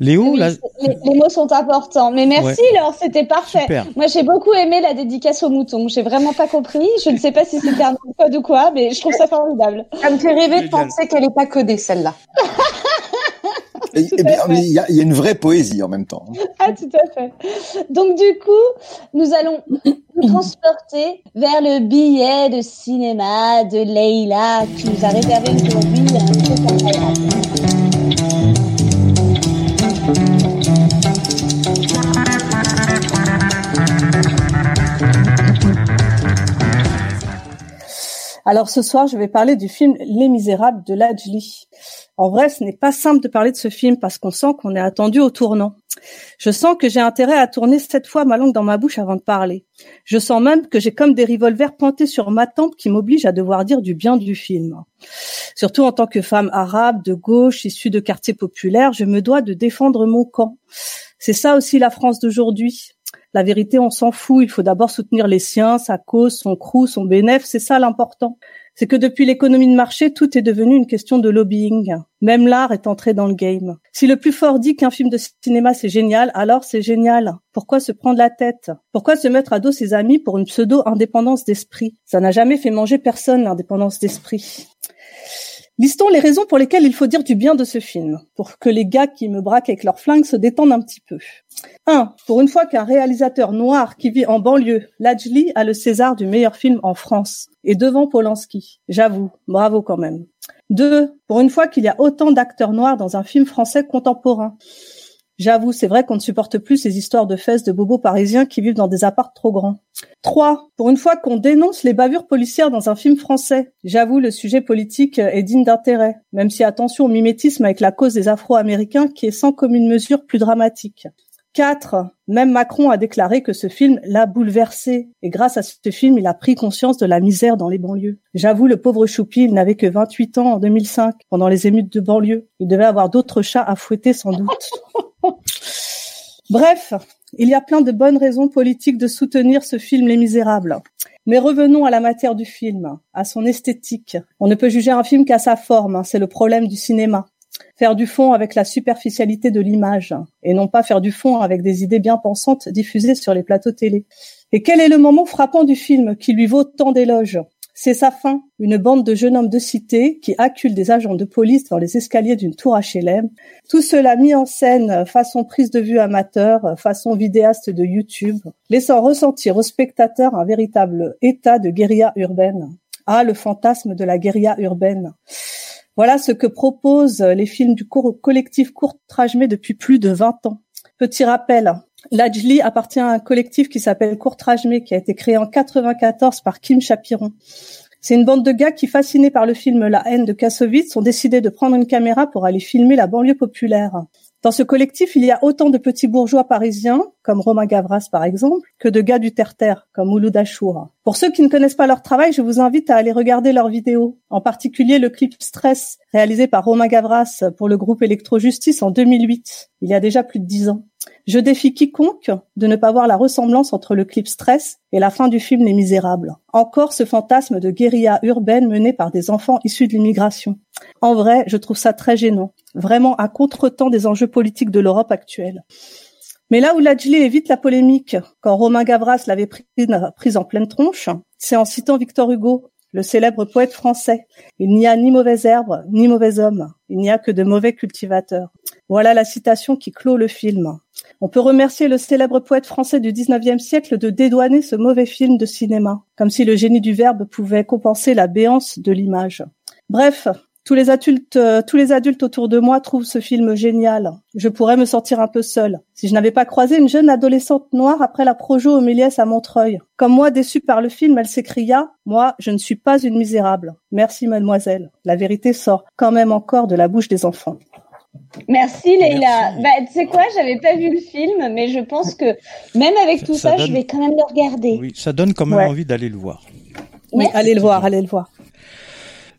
Léo, Oui, la... les, les mots sont importants. Mais merci, Ouais. Laure, c'était parfait. Super. Moi, j'ai beaucoup aimé la dédicace au mouton. J'ai vraiment pas compris. Je ne sais pas si c'était un code ou quoi, mais je trouve ça formidable. Ça me fait rêver de penser qu'elle n'est pas codée, celle-là. Et, eh bien, mais il y y a une vraie poésie en même temps. (laughs) Ah, tout à fait. Donc, du coup, nous allons nous transporter vers le billet de cinéma de Leïla qui nous a réservé aujourd'hui un truc incroyable. Alors ce soir, je vais parler du film Les Misérables de Lajli. En vrai, ce n'est pas simple de parler de ce film parce qu'on sent qu'on est attendu au tournant. Je sens que j'ai intérêt à tourner cette fois ma langue dans ma bouche avant de parler. Je sens même que j'ai comme des revolvers pointés sur ma tempe qui m'obligent à devoir dire du bien du film. Surtout en tant que femme arabe, de gauche, issue de quartiers populaires, je me dois de défendre mon camp. C'est ça aussi la France d'aujourd'hui. La vérité, on s'en fout. Il faut d'abord soutenir les siens, sa cause, son crew, son bénéfice. C'est ça l'important. C'est que depuis l'économie de marché, tout est devenu une question de lobbying. Même l'art est entré dans le game. Si le plus fort dit qu'un film de cinéma c'est génial, alors c'est génial. Pourquoi se prendre la tête? Pourquoi se mettre à dos ses amis pour une pseudo-indépendance d'esprit? Ça n'a jamais fait manger personne l'indépendance d'esprit. Listons les raisons pour lesquelles il faut dire du bien de ce film, pour que les gars qui me braquent avec leurs flingues se détendent un petit peu. 1. Pour une fois qu'un réalisateur noir qui vit en banlieue, Lajli a le César du meilleur film en France, et devant Polanski. J'avoue, bravo quand même. 2. Pour une fois qu'il y a autant d'acteurs noirs dans un film français contemporain. J'avoue, c'est vrai qu'on ne supporte plus ces histoires de fesses de bobos parisiens qui vivent dans des apparts trop grands. 3. Pour une fois qu'on dénonce les bavures policières dans un film français. J'avoue, le sujet politique est digne d'intérêt, même si attention au mimétisme avec la cause des Afro-Américains qui est sans commune mesure plus dramatique. 4. Même Macron a déclaré que ce film l'a bouleversé. Et grâce à ce film, il a pris conscience de la misère dans les banlieues. J'avoue, le pauvre Choupi, il n'avait que 28 ans en 2005, pendant les émeutes de banlieue. Il devait avoir d'autres chats à fouetter sans doute. (laughs) Bref, il y a plein de bonnes raisons politiques de soutenir ce film Les Misérables. Mais revenons à la matière du film, à son esthétique. On ne peut juger un film qu'à sa forme, hein, c'est le problème du cinéma. Faire du fond avec la superficialité de l'image, et non pas faire du fond avec des idées bien pensantes diffusées sur les plateaux télé. Et quel est le moment frappant du film qui lui vaut tant d'éloges? C'est sa fin, une bande de jeunes hommes de cité qui acculent des agents de police dans les escaliers d'une tour HLM. Tout cela mis en scène façon prise de vue amateur, façon vidéaste de YouTube, laissant ressentir aux spectateurs un véritable état de guérilla urbaine. Ah, le fantasme de la guérilla urbaine. Voilà ce que proposent les films du collectif Courtrajmé depuis plus de 20 ans. Petit rappel, Lajli appartient à un collectif qui s'appelle Courtrajmé, qui a été créé en 94 par Kim Chapiron. C'est une bande de gars qui, fascinés par le film La haine de Kassovitz, ont décidé de prendre une caméra pour aller filmer la banlieue populaire. Dans ce collectif, il y a autant de petits bourgeois parisiens, comme Romain Gavras par exemple, que de gars du terre-terre, comme Mouloud Achour. Pour ceux qui ne connaissent pas leur travail, je vous invite à aller regarder leurs vidéos, en particulier le clip Stress, réalisé par Romain Gavras pour le groupe Electro-Justice en 2008, il y a déjà plus de dix ans. Je défie quiconque de ne pas voir la ressemblance entre le clip Stress et la fin du film Les Misérables. Encore ce fantasme de guérilla urbaine menée par des enfants issus de l'immigration. En vrai, je trouve ça très gênant. Vraiment à contretemps des enjeux politiques de l'Europe actuelle. Mais là où Lajli évite la polémique, quand Romain Gavras l'avait prise en pleine tronche, c'est en citant Victor Hugo, le célèbre poète français. Il n'y a ni mauvaise herbe, ni mauvais homme. Il n'y a que de mauvais cultivateurs. Voilà la citation qui clôt le film. On peut remercier le célèbre poète français du XIXe siècle de dédouaner ce mauvais film de cinéma, comme si le génie du verbe pouvait compenser la béance de l'image. Bref, tous les adultes, euh, tous les adultes autour de moi trouvent ce film génial. Je pourrais me sentir un peu seule si je n'avais pas croisé une jeune adolescente noire après la projo au Méliès à Montreuil. Comme moi, déçue par le film, elle s'écria "Moi, je ne suis pas une misérable. Merci, mademoiselle. La vérité sort quand même encore de la bouche des enfants." Merci Leïla. Bah, tu sais quoi, j'avais pas vu le film, mais je pense que même avec tout ça, je vais quand même le regarder. Oui, ça donne quand même envie d'aller le voir. Oui, allez le voir, allez le voir.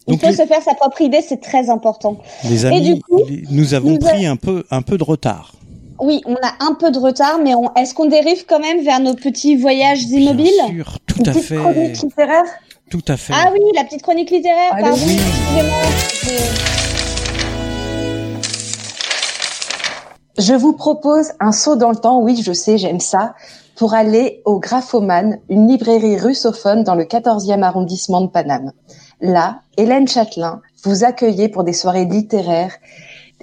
Il faut se faire sa propre idée, c'est très important. Les amis, du coup, nous avons pris un peu un peu de retard. Oui, on a un peu de retard, mais est-ce qu'on dérive quand même vers nos petits voyages immobiles Bien sûr, tout Une à petite fait. chronique littéraire Tout à fait. Ah oui, la petite chronique littéraire, Allez, pardon, oui. excusez-moi. Je- Je vous propose un saut dans le temps, oui, je sais, j'aime ça, pour aller au Graphoman, une librairie russophone dans le 14e arrondissement de Paname. Là, Hélène Châtelain vous accueillait pour des soirées littéraires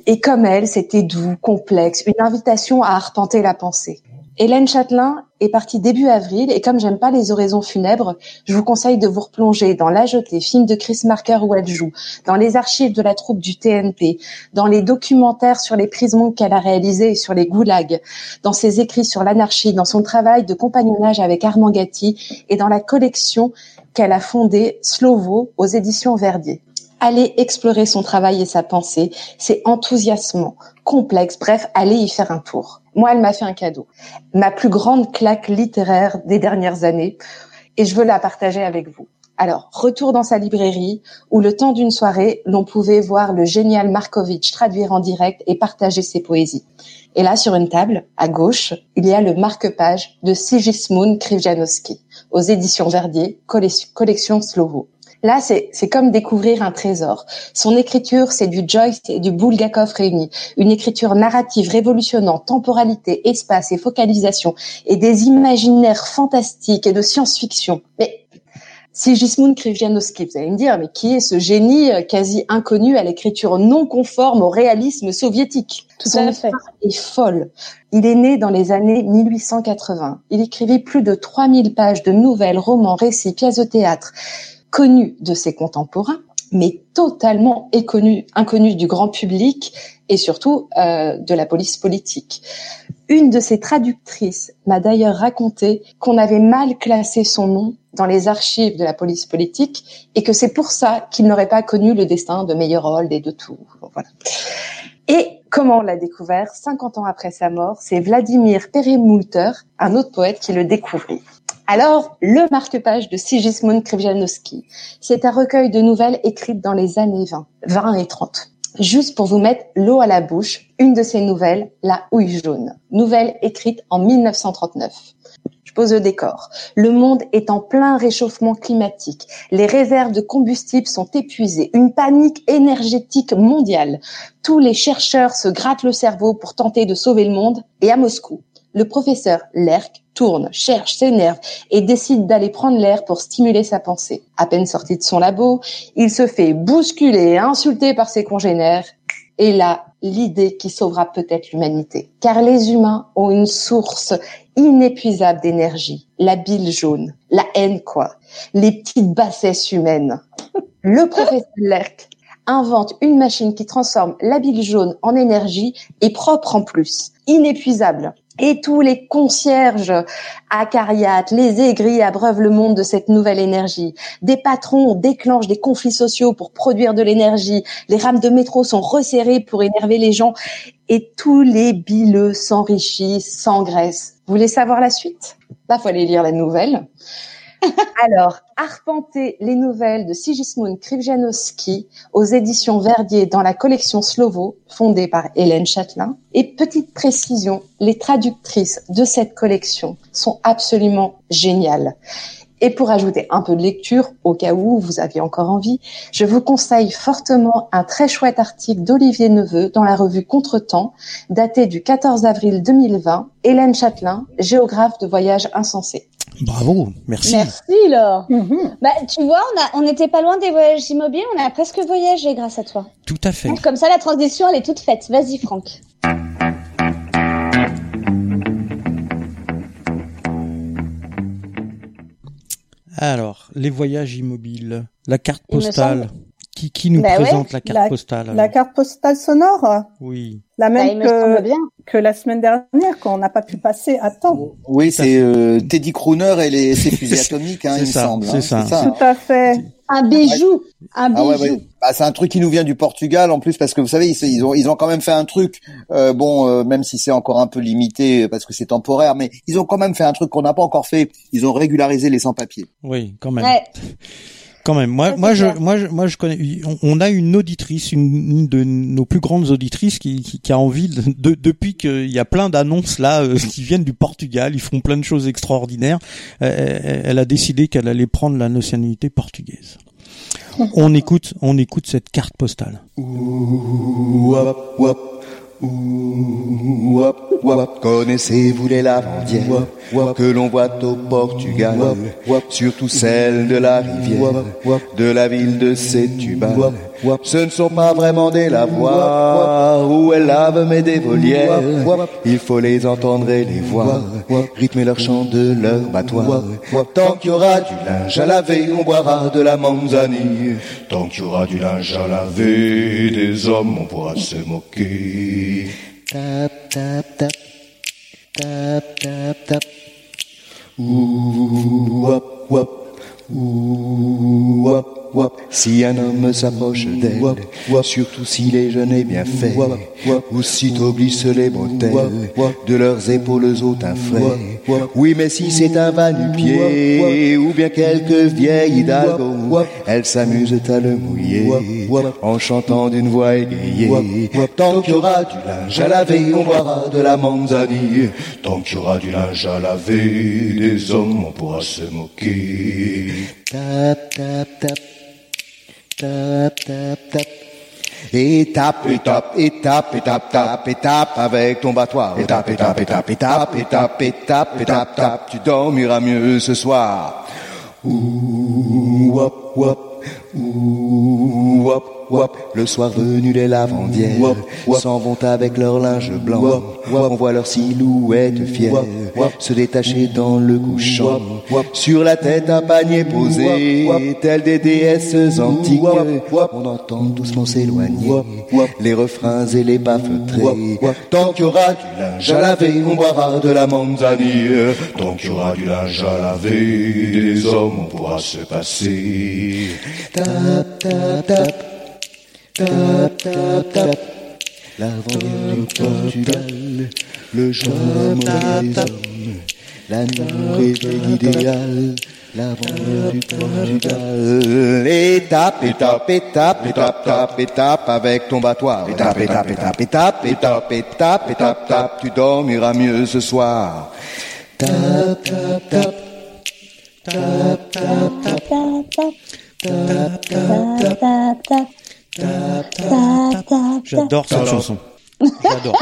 et comme elle, c'était doux, complexe, une invitation à arpenter la pensée. Hélène Châtelain est partie début avril et comme j'aime pas les oraisons funèbres, je vous conseille de vous replonger dans La Jetée, film de Chris Marker où elle joue, dans les archives de la troupe du TNP, dans les documentaires sur les prisons qu'elle a réalisés et sur les goulags, dans ses écrits sur l'anarchie, dans son travail de compagnonnage avec Armand Gatti et dans la collection qu'elle a fondée Slovo aux éditions Verdier. allez explorer son travail et sa pensée. C'est enthousiasmant, complexe. Bref, allez y faire un tour. Moi, elle m'a fait un cadeau. Ma plus grande claque littéraire des dernières années. Et je veux la partager avec vous. Alors, retour dans sa librairie, où le temps d'une soirée, l'on pouvait voir le génial Markovitch traduire en direct et partager ses poésies. Et là, sur une table, à gauche, il y a le marque-page de Sigismund Krivjanowski, aux éditions Verdier, collection Slovo. Là, c'est, comme découvrir un trésor. Son écriture, c'est du Joyce et du Bulgakov réunis. Une écriture narrative révolutionnant temporalité, espace et focalisation, et des imaginaires fantastiques et de science-fiction. Mais Sigismund Krivjanowski, vous allez me dire, mais qui est ce génie euh, quasi inconnu à l'écriture non conforme au réalisme soviétique? Tout à fait. est folle. Il est né dans les années 1880. Il écrivit plus de 3000 pages de nouvelles, romans, récits, pièces de théâtre, connus de ses contemporains, mais totalement inconnus du grand public et surtout euh, de la police politique. Une de ses traductrices m'a d'ailleurs raconté qu'on avait mal classé son nom dans les archives de la police politique et que c'est pour ça qu'il n'aurait pas connu le destin de Meyerhold et de tout. Voilà. Et comment on l'a découvert 50 ans après sa mort, c'est Vladimir Peremulter, un autre poète qui le découvrit. Alors, le marque-page de Sigismund Krivjanowski, c'est un recueil de nouvelles écrites dans les années 20, 20 et 30. Juste pour vous mettre l'eau à la bouche, une de ces nouvelles, La houille jaune, nouvelle écrite en 1939. Je pose le décor. Le monde est en plein réchauffement climatique. Les réserves de combustible sont épuisées. Une panique énergétique mondiale. Tous les chercheurs se grattent le cerveau pour tenter de sauver le monde. Et à Moscou, le professeur Lerck tourne, cherche, s'énerve et décide d'aller prendre l'air pour stimuler sa pensée. À peine sorti de son labo, il se fait bousculer et insulter par ses congénères. Et là, l'idée qui sauvera peut-être l'humanité. Car les humains ont une source inépuisable d'énergie, la bile jaune, la haine quoi, les petites bassesses humaines. (laughs) Le professeur Lerck invente une machine qui transforme la bile jaune en énergie et propre en plus, inépuisable. Et tous les concierges acariates, les aigris abreuvent le monde de cette nouvelle énergie. Des patrons déclenchent des conflits sociaux pour produire de l'énergie. Les rames de métro sont resserrées pour énerver les gens. Et tous les bileux s'enrichissent, s'engraissent. Vous voulez savoir la suite? Là, faut aller lire la nouvelle. Alors, arpenter les nouvelles de Sigismund Krivjanowski aux éditions Verdier dans la collection Slovo, fondée par Hélène Châtelain. Et petite précision, les traductrices de cette collection sont absolument géniales. Et pour ajouter un peu de lecture, au cas où vous aviez encore envie, je vous conseille fortement un très chouette article d'Olivier Neveu dans la revue Contretemps, daté du 14 avril 2020, Hélène Châtelain, géographe de voyage insensé. Bravo, merci. Merci Laure. Bah, tu vois, on n'était pas loin des voyages immobiliers, on a presque voyagé grâce à toi. Tout à fait. Comme ça, la transition, elle est toute faite. Vas-y, Franck. Alors, les voyages immobiles, la carte Il me postale. Qui, qui nous Bah ouais, présente la carte la- postale alors La carte postale sonore, Oui. la Bah, même que, bien. que la semaine dernière, qu'on n'a pas pu passer à temps. Oui, c'est euh, Teddy Crooner et les, ses (laughs) fusées atomiques, hein, C'est il me ça, semble. c'est hein, ça. Tout à fait. Un bijou. Un Ah ouais, bijou. ouais. Bah, c'est un truc qui nous vient du Portugal en plus parce que vous savez ils, ils ont ils ont quand même fait un truc euh, bon euh, même si c'est encore un peu limité parce que c'est temporaire mais ils ont quand même fait un truc qu'on n'a pas encore fait ils ont régularisé les sans-papiers. Oui, quand même. Quand même. Moi, moi, je, moi, je, moi, je connais. On, on a une auditrice, une, une de nos plus grandes auditrices, qui, qui, qui a envie de, de- depuis qu'il y a plein d'annonces là euh, qui viennent du Portugal, ils font plein de choses extraordinaires. euh, elle, elle a décidé qu'elle allait prendre la nationalité portugaise. On écoute, on écoute cette carte postale. Wap, wap, ouh, wap, wap. Connaissez-vous les lavandières que l'on voit au Portugal, surtout celles de la rivière, de la ville de Setúbal. Ce ne sont pas vraiment des lavoirs où elles lavent mais des volières. Il faut les entendre et les voir, rythmer leur chant de leur battoir. Tant qu'il y aura du linge à laver, on boira de la manzanille. Tant qu'il y aura du linge à laver, des hommes, on pourra se moquer. Tap, tap, tap. Tap, tap, tap. Ouh, wap, wap. Ouh, wap, Si un homme s'approche d'elle, surtout s'il est jeune et bien fait, aussitôt glisse les bretelles de leurs épaules au teint frais. Oui, mais si c'est un va-nu-pied ou bien quelques vieilles hidalgo, elles s'amusent à le mouiller en chantant d'une voix égayée. Tant qu'il y aura du linge à laver, on boira de la manzanille. Tant qu'il y aura du linge à laver, des hommes on pourra se moquer. Tap, tap, tap. Tap, tap, tap. Et tape, et tape, et tape, et tape, tape, et tape avec ton battoir. Et tape, et tape, et tape, et tape, et tape, et tape, et tape, tape. Tu dormiras mieux ce soir. Ouh, wop, wop, ouh, wop, Le soir venu, les lavandières s'en vont avec leur linge blanc. On voit leur silhouette fière se détacher dans le couchant. Sur la tête un panier posé, tel des déesses antiques. On entend doucement s'éloigner les refrains et les pas feutrés. Tant qu'il y aura du linge à laver, on boira de la manzanille. Tant qu'il y aura du linge à laver, des hommes on pourra se passer. Tap, tap, tap. Tap, tap, tap. L'avant du Portugal, le jeune des hommes, l'amour est idéal, l'avant du Portugal. Étape, étape, étape, étape, tape, étape avec ton battoir. Étape, étape, étape, étape, étape, étape, étape, tape, tu dormiras mieux ce soir. Tap, tap, tap. Tap, tap, tap. Tap, tap, tap. J'adore cette chanson. (laughs) J'adore.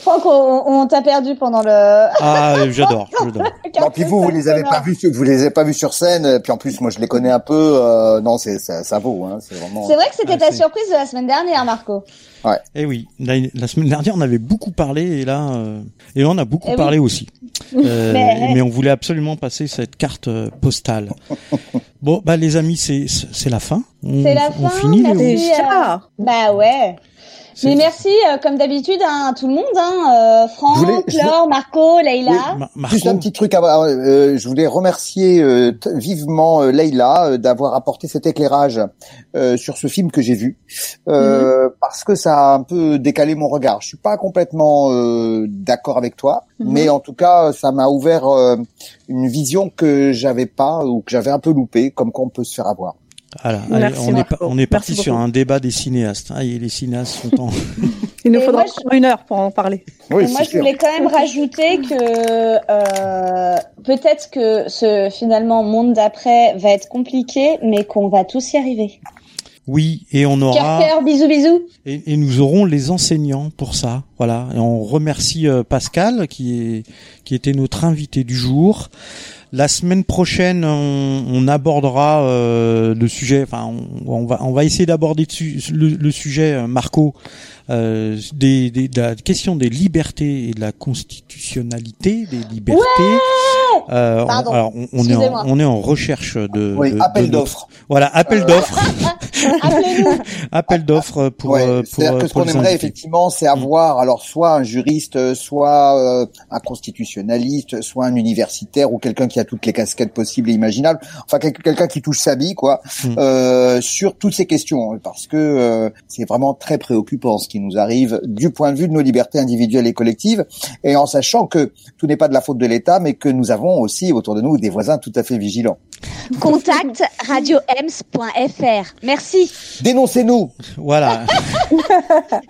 Franck, on, on t'a perdu pendant le. Ah, j'adore, (laughs) j'adore. Non, puis vous, vous les avez pas vus, vous les avez pas vus sur scène. euh, Puis en plus, moi, je les connais un peu. euh, non, c'est ça, ça vaut. Hein, c'est vraiment. C'est vrai que c'était Ah, ta surprise de la semaine dernière, Marco. Ouais. Eh oui, la, la semaine dernière on avait beaucoup parlé et là, euh, et là on a beaucoup Eh oui. parlé aussi. (laughs) Euh, Mais- mais... on voulait absolument passer cette carte euh, postale. (laughs) bon, bah les amis, c'est c'est la fin. On, C'est la on fin. finit. merci. Déjà euh, Bah ouais. Mais merci, euh, comme d'habitude, hein, à tout le monde. Hein, euh, Franck, voulais- je- Laure, Marco, Leïla. Juste un petit truc. avant, euh, je voulais remercier euh, vivement euh, Leïla euh, d'avoir apporté cet éclairage euh, sur ce film que j'ai vu, euh, parce que ça a un peu décalé mon regard. Je suis pas complètement euh, d'accord avec toi, Mhm. mais en tout cas, ça m'a ouvert euh, une vision que j'avais pas ou que j'avais un peu loupé, comme quoi on peut se faire avoir. Voilà, Merci, on, est Marco. pa- on est parti Merci sur beaucoup. un débat des cinéastes. Ah, les cinéastes sont en. (laughs) (laughs) Il nous faudra moi, une heure pour en parler. Oui, moi, je voulais quand même rajouter que euh, peut-être que ce finalement monde d'après va être compliqué, mais qu'on va tous y arriver. Oui, et on aura. cœur, bisous, bisous. Et, et nous aurons les enseignants pour ça, voilà. Et on remercie euh, Pascal qui est qui était notre invité du jour. La semaine prochaine, on, on abordera euh, le sujet. Enfin, on, va on va essayer d'aborder le, le sujet, euh, Marco, euh, des, des- de la question des libertés et de la constitutionnalité des libertés. Euh, on- Pardon. alors, on, on est en, on est en recherche de, Oui, de- appel de notre- d'offres. Voilà, appel d'offres, (laughs) Appelez-nous. (laughs) appel d'offres pour Ouais, euh, pour, C'est-à-dire euh, que ce pour qu'on aimerait invités. effectivement, c'est avoir alors soit un juriste, euh, soit euh, un constitutionnaliste, soit un universitaire ou quelqu'un qui a toutes les casquettes possibles et imaginables. Enfin, quel- quelqu'un qui touche sa vie, quoi, Mm. euh, sur toutes ces questions, hein, parce que euh, c'est vraiment très préoccupant ce qui nous arrive du point de vue de nos libertés individuelles et collectives, et en sachant que tout n'est pas de la faute de l'État, mais que nous avons aussi autour de nous des voisins tout à fait vigilants. Contact radioems.fr. Merci. Dénoncez-nous. Voilà. (laughs)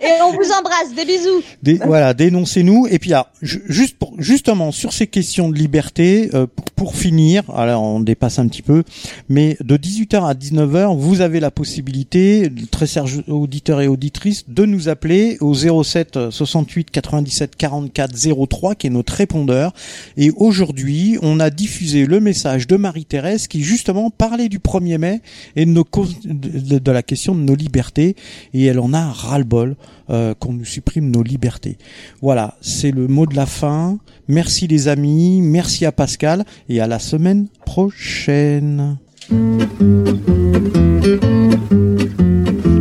Et on vous embrasse. Des bisous. Dé- voilà, dénoncez-nous. Et puis, alors, ju- juste pour, justement, sur ces questions de liberté, euh, pour, pour finir, alors on dépasse un petit peu, mais de 18h à 19h, vous avez la possibilité, très chers auditeurs et auditrices, de nous appeler au 07 68 97 44 03, qui est notre répondeur. Et aujourd'hui, on a diffusé le message de Marie-Thérèse qui justement parlait du 1er mai et de, la question de nos libertés. Et elle en a ras-le-bol euh, qu'on nous supprime nos libertés. Voilà, c'est le mot de la fin. Merci les amis, merci à Pascal et à la semaine prochaine.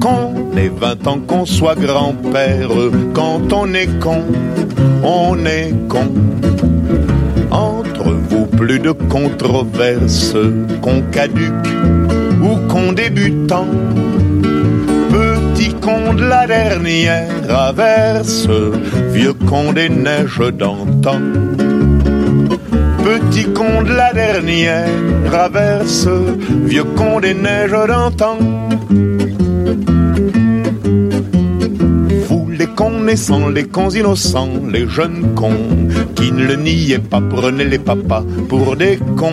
Qu'on ait 20 ans, qu'on soit grand-père. Quand on est con, on est con. Entre vous, plus de controverses, qu'on caduque ou qu'on débutant. Petit con de la dernière averse, vieux con des neiges d'antan. Petit con de la dernière averse, vieux con des neiges d'antan. Les cons innocents, les jeunes cons qui ne le niaient pas, prenez les papas pour des cons.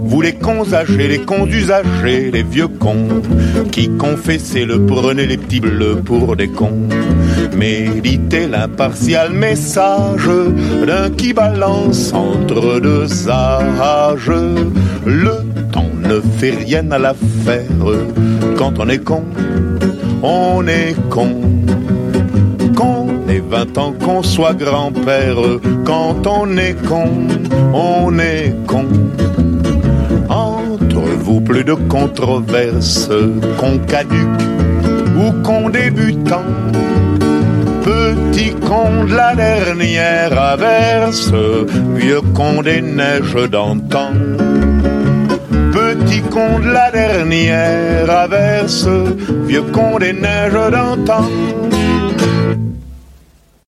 Vous les cons âgés, les cons usagés, les vieux cons qui confessaient le prenez les petits bleus pour des cons. Méditez l'impartial message d'un qui balance entre deux âges. Le temps ne fait rien à l'affaire. Quand on est con, on est con. 20 ans, qu'on soit grand-père. Quand on est con, on est con. Entre vous, plus de controverses, qu'on caduque ou qu'on débutant. Petit con de la dernière averse, vieux con des neiges d'antan. Petit con de la dernière averse, vieux con des neiges d'antan.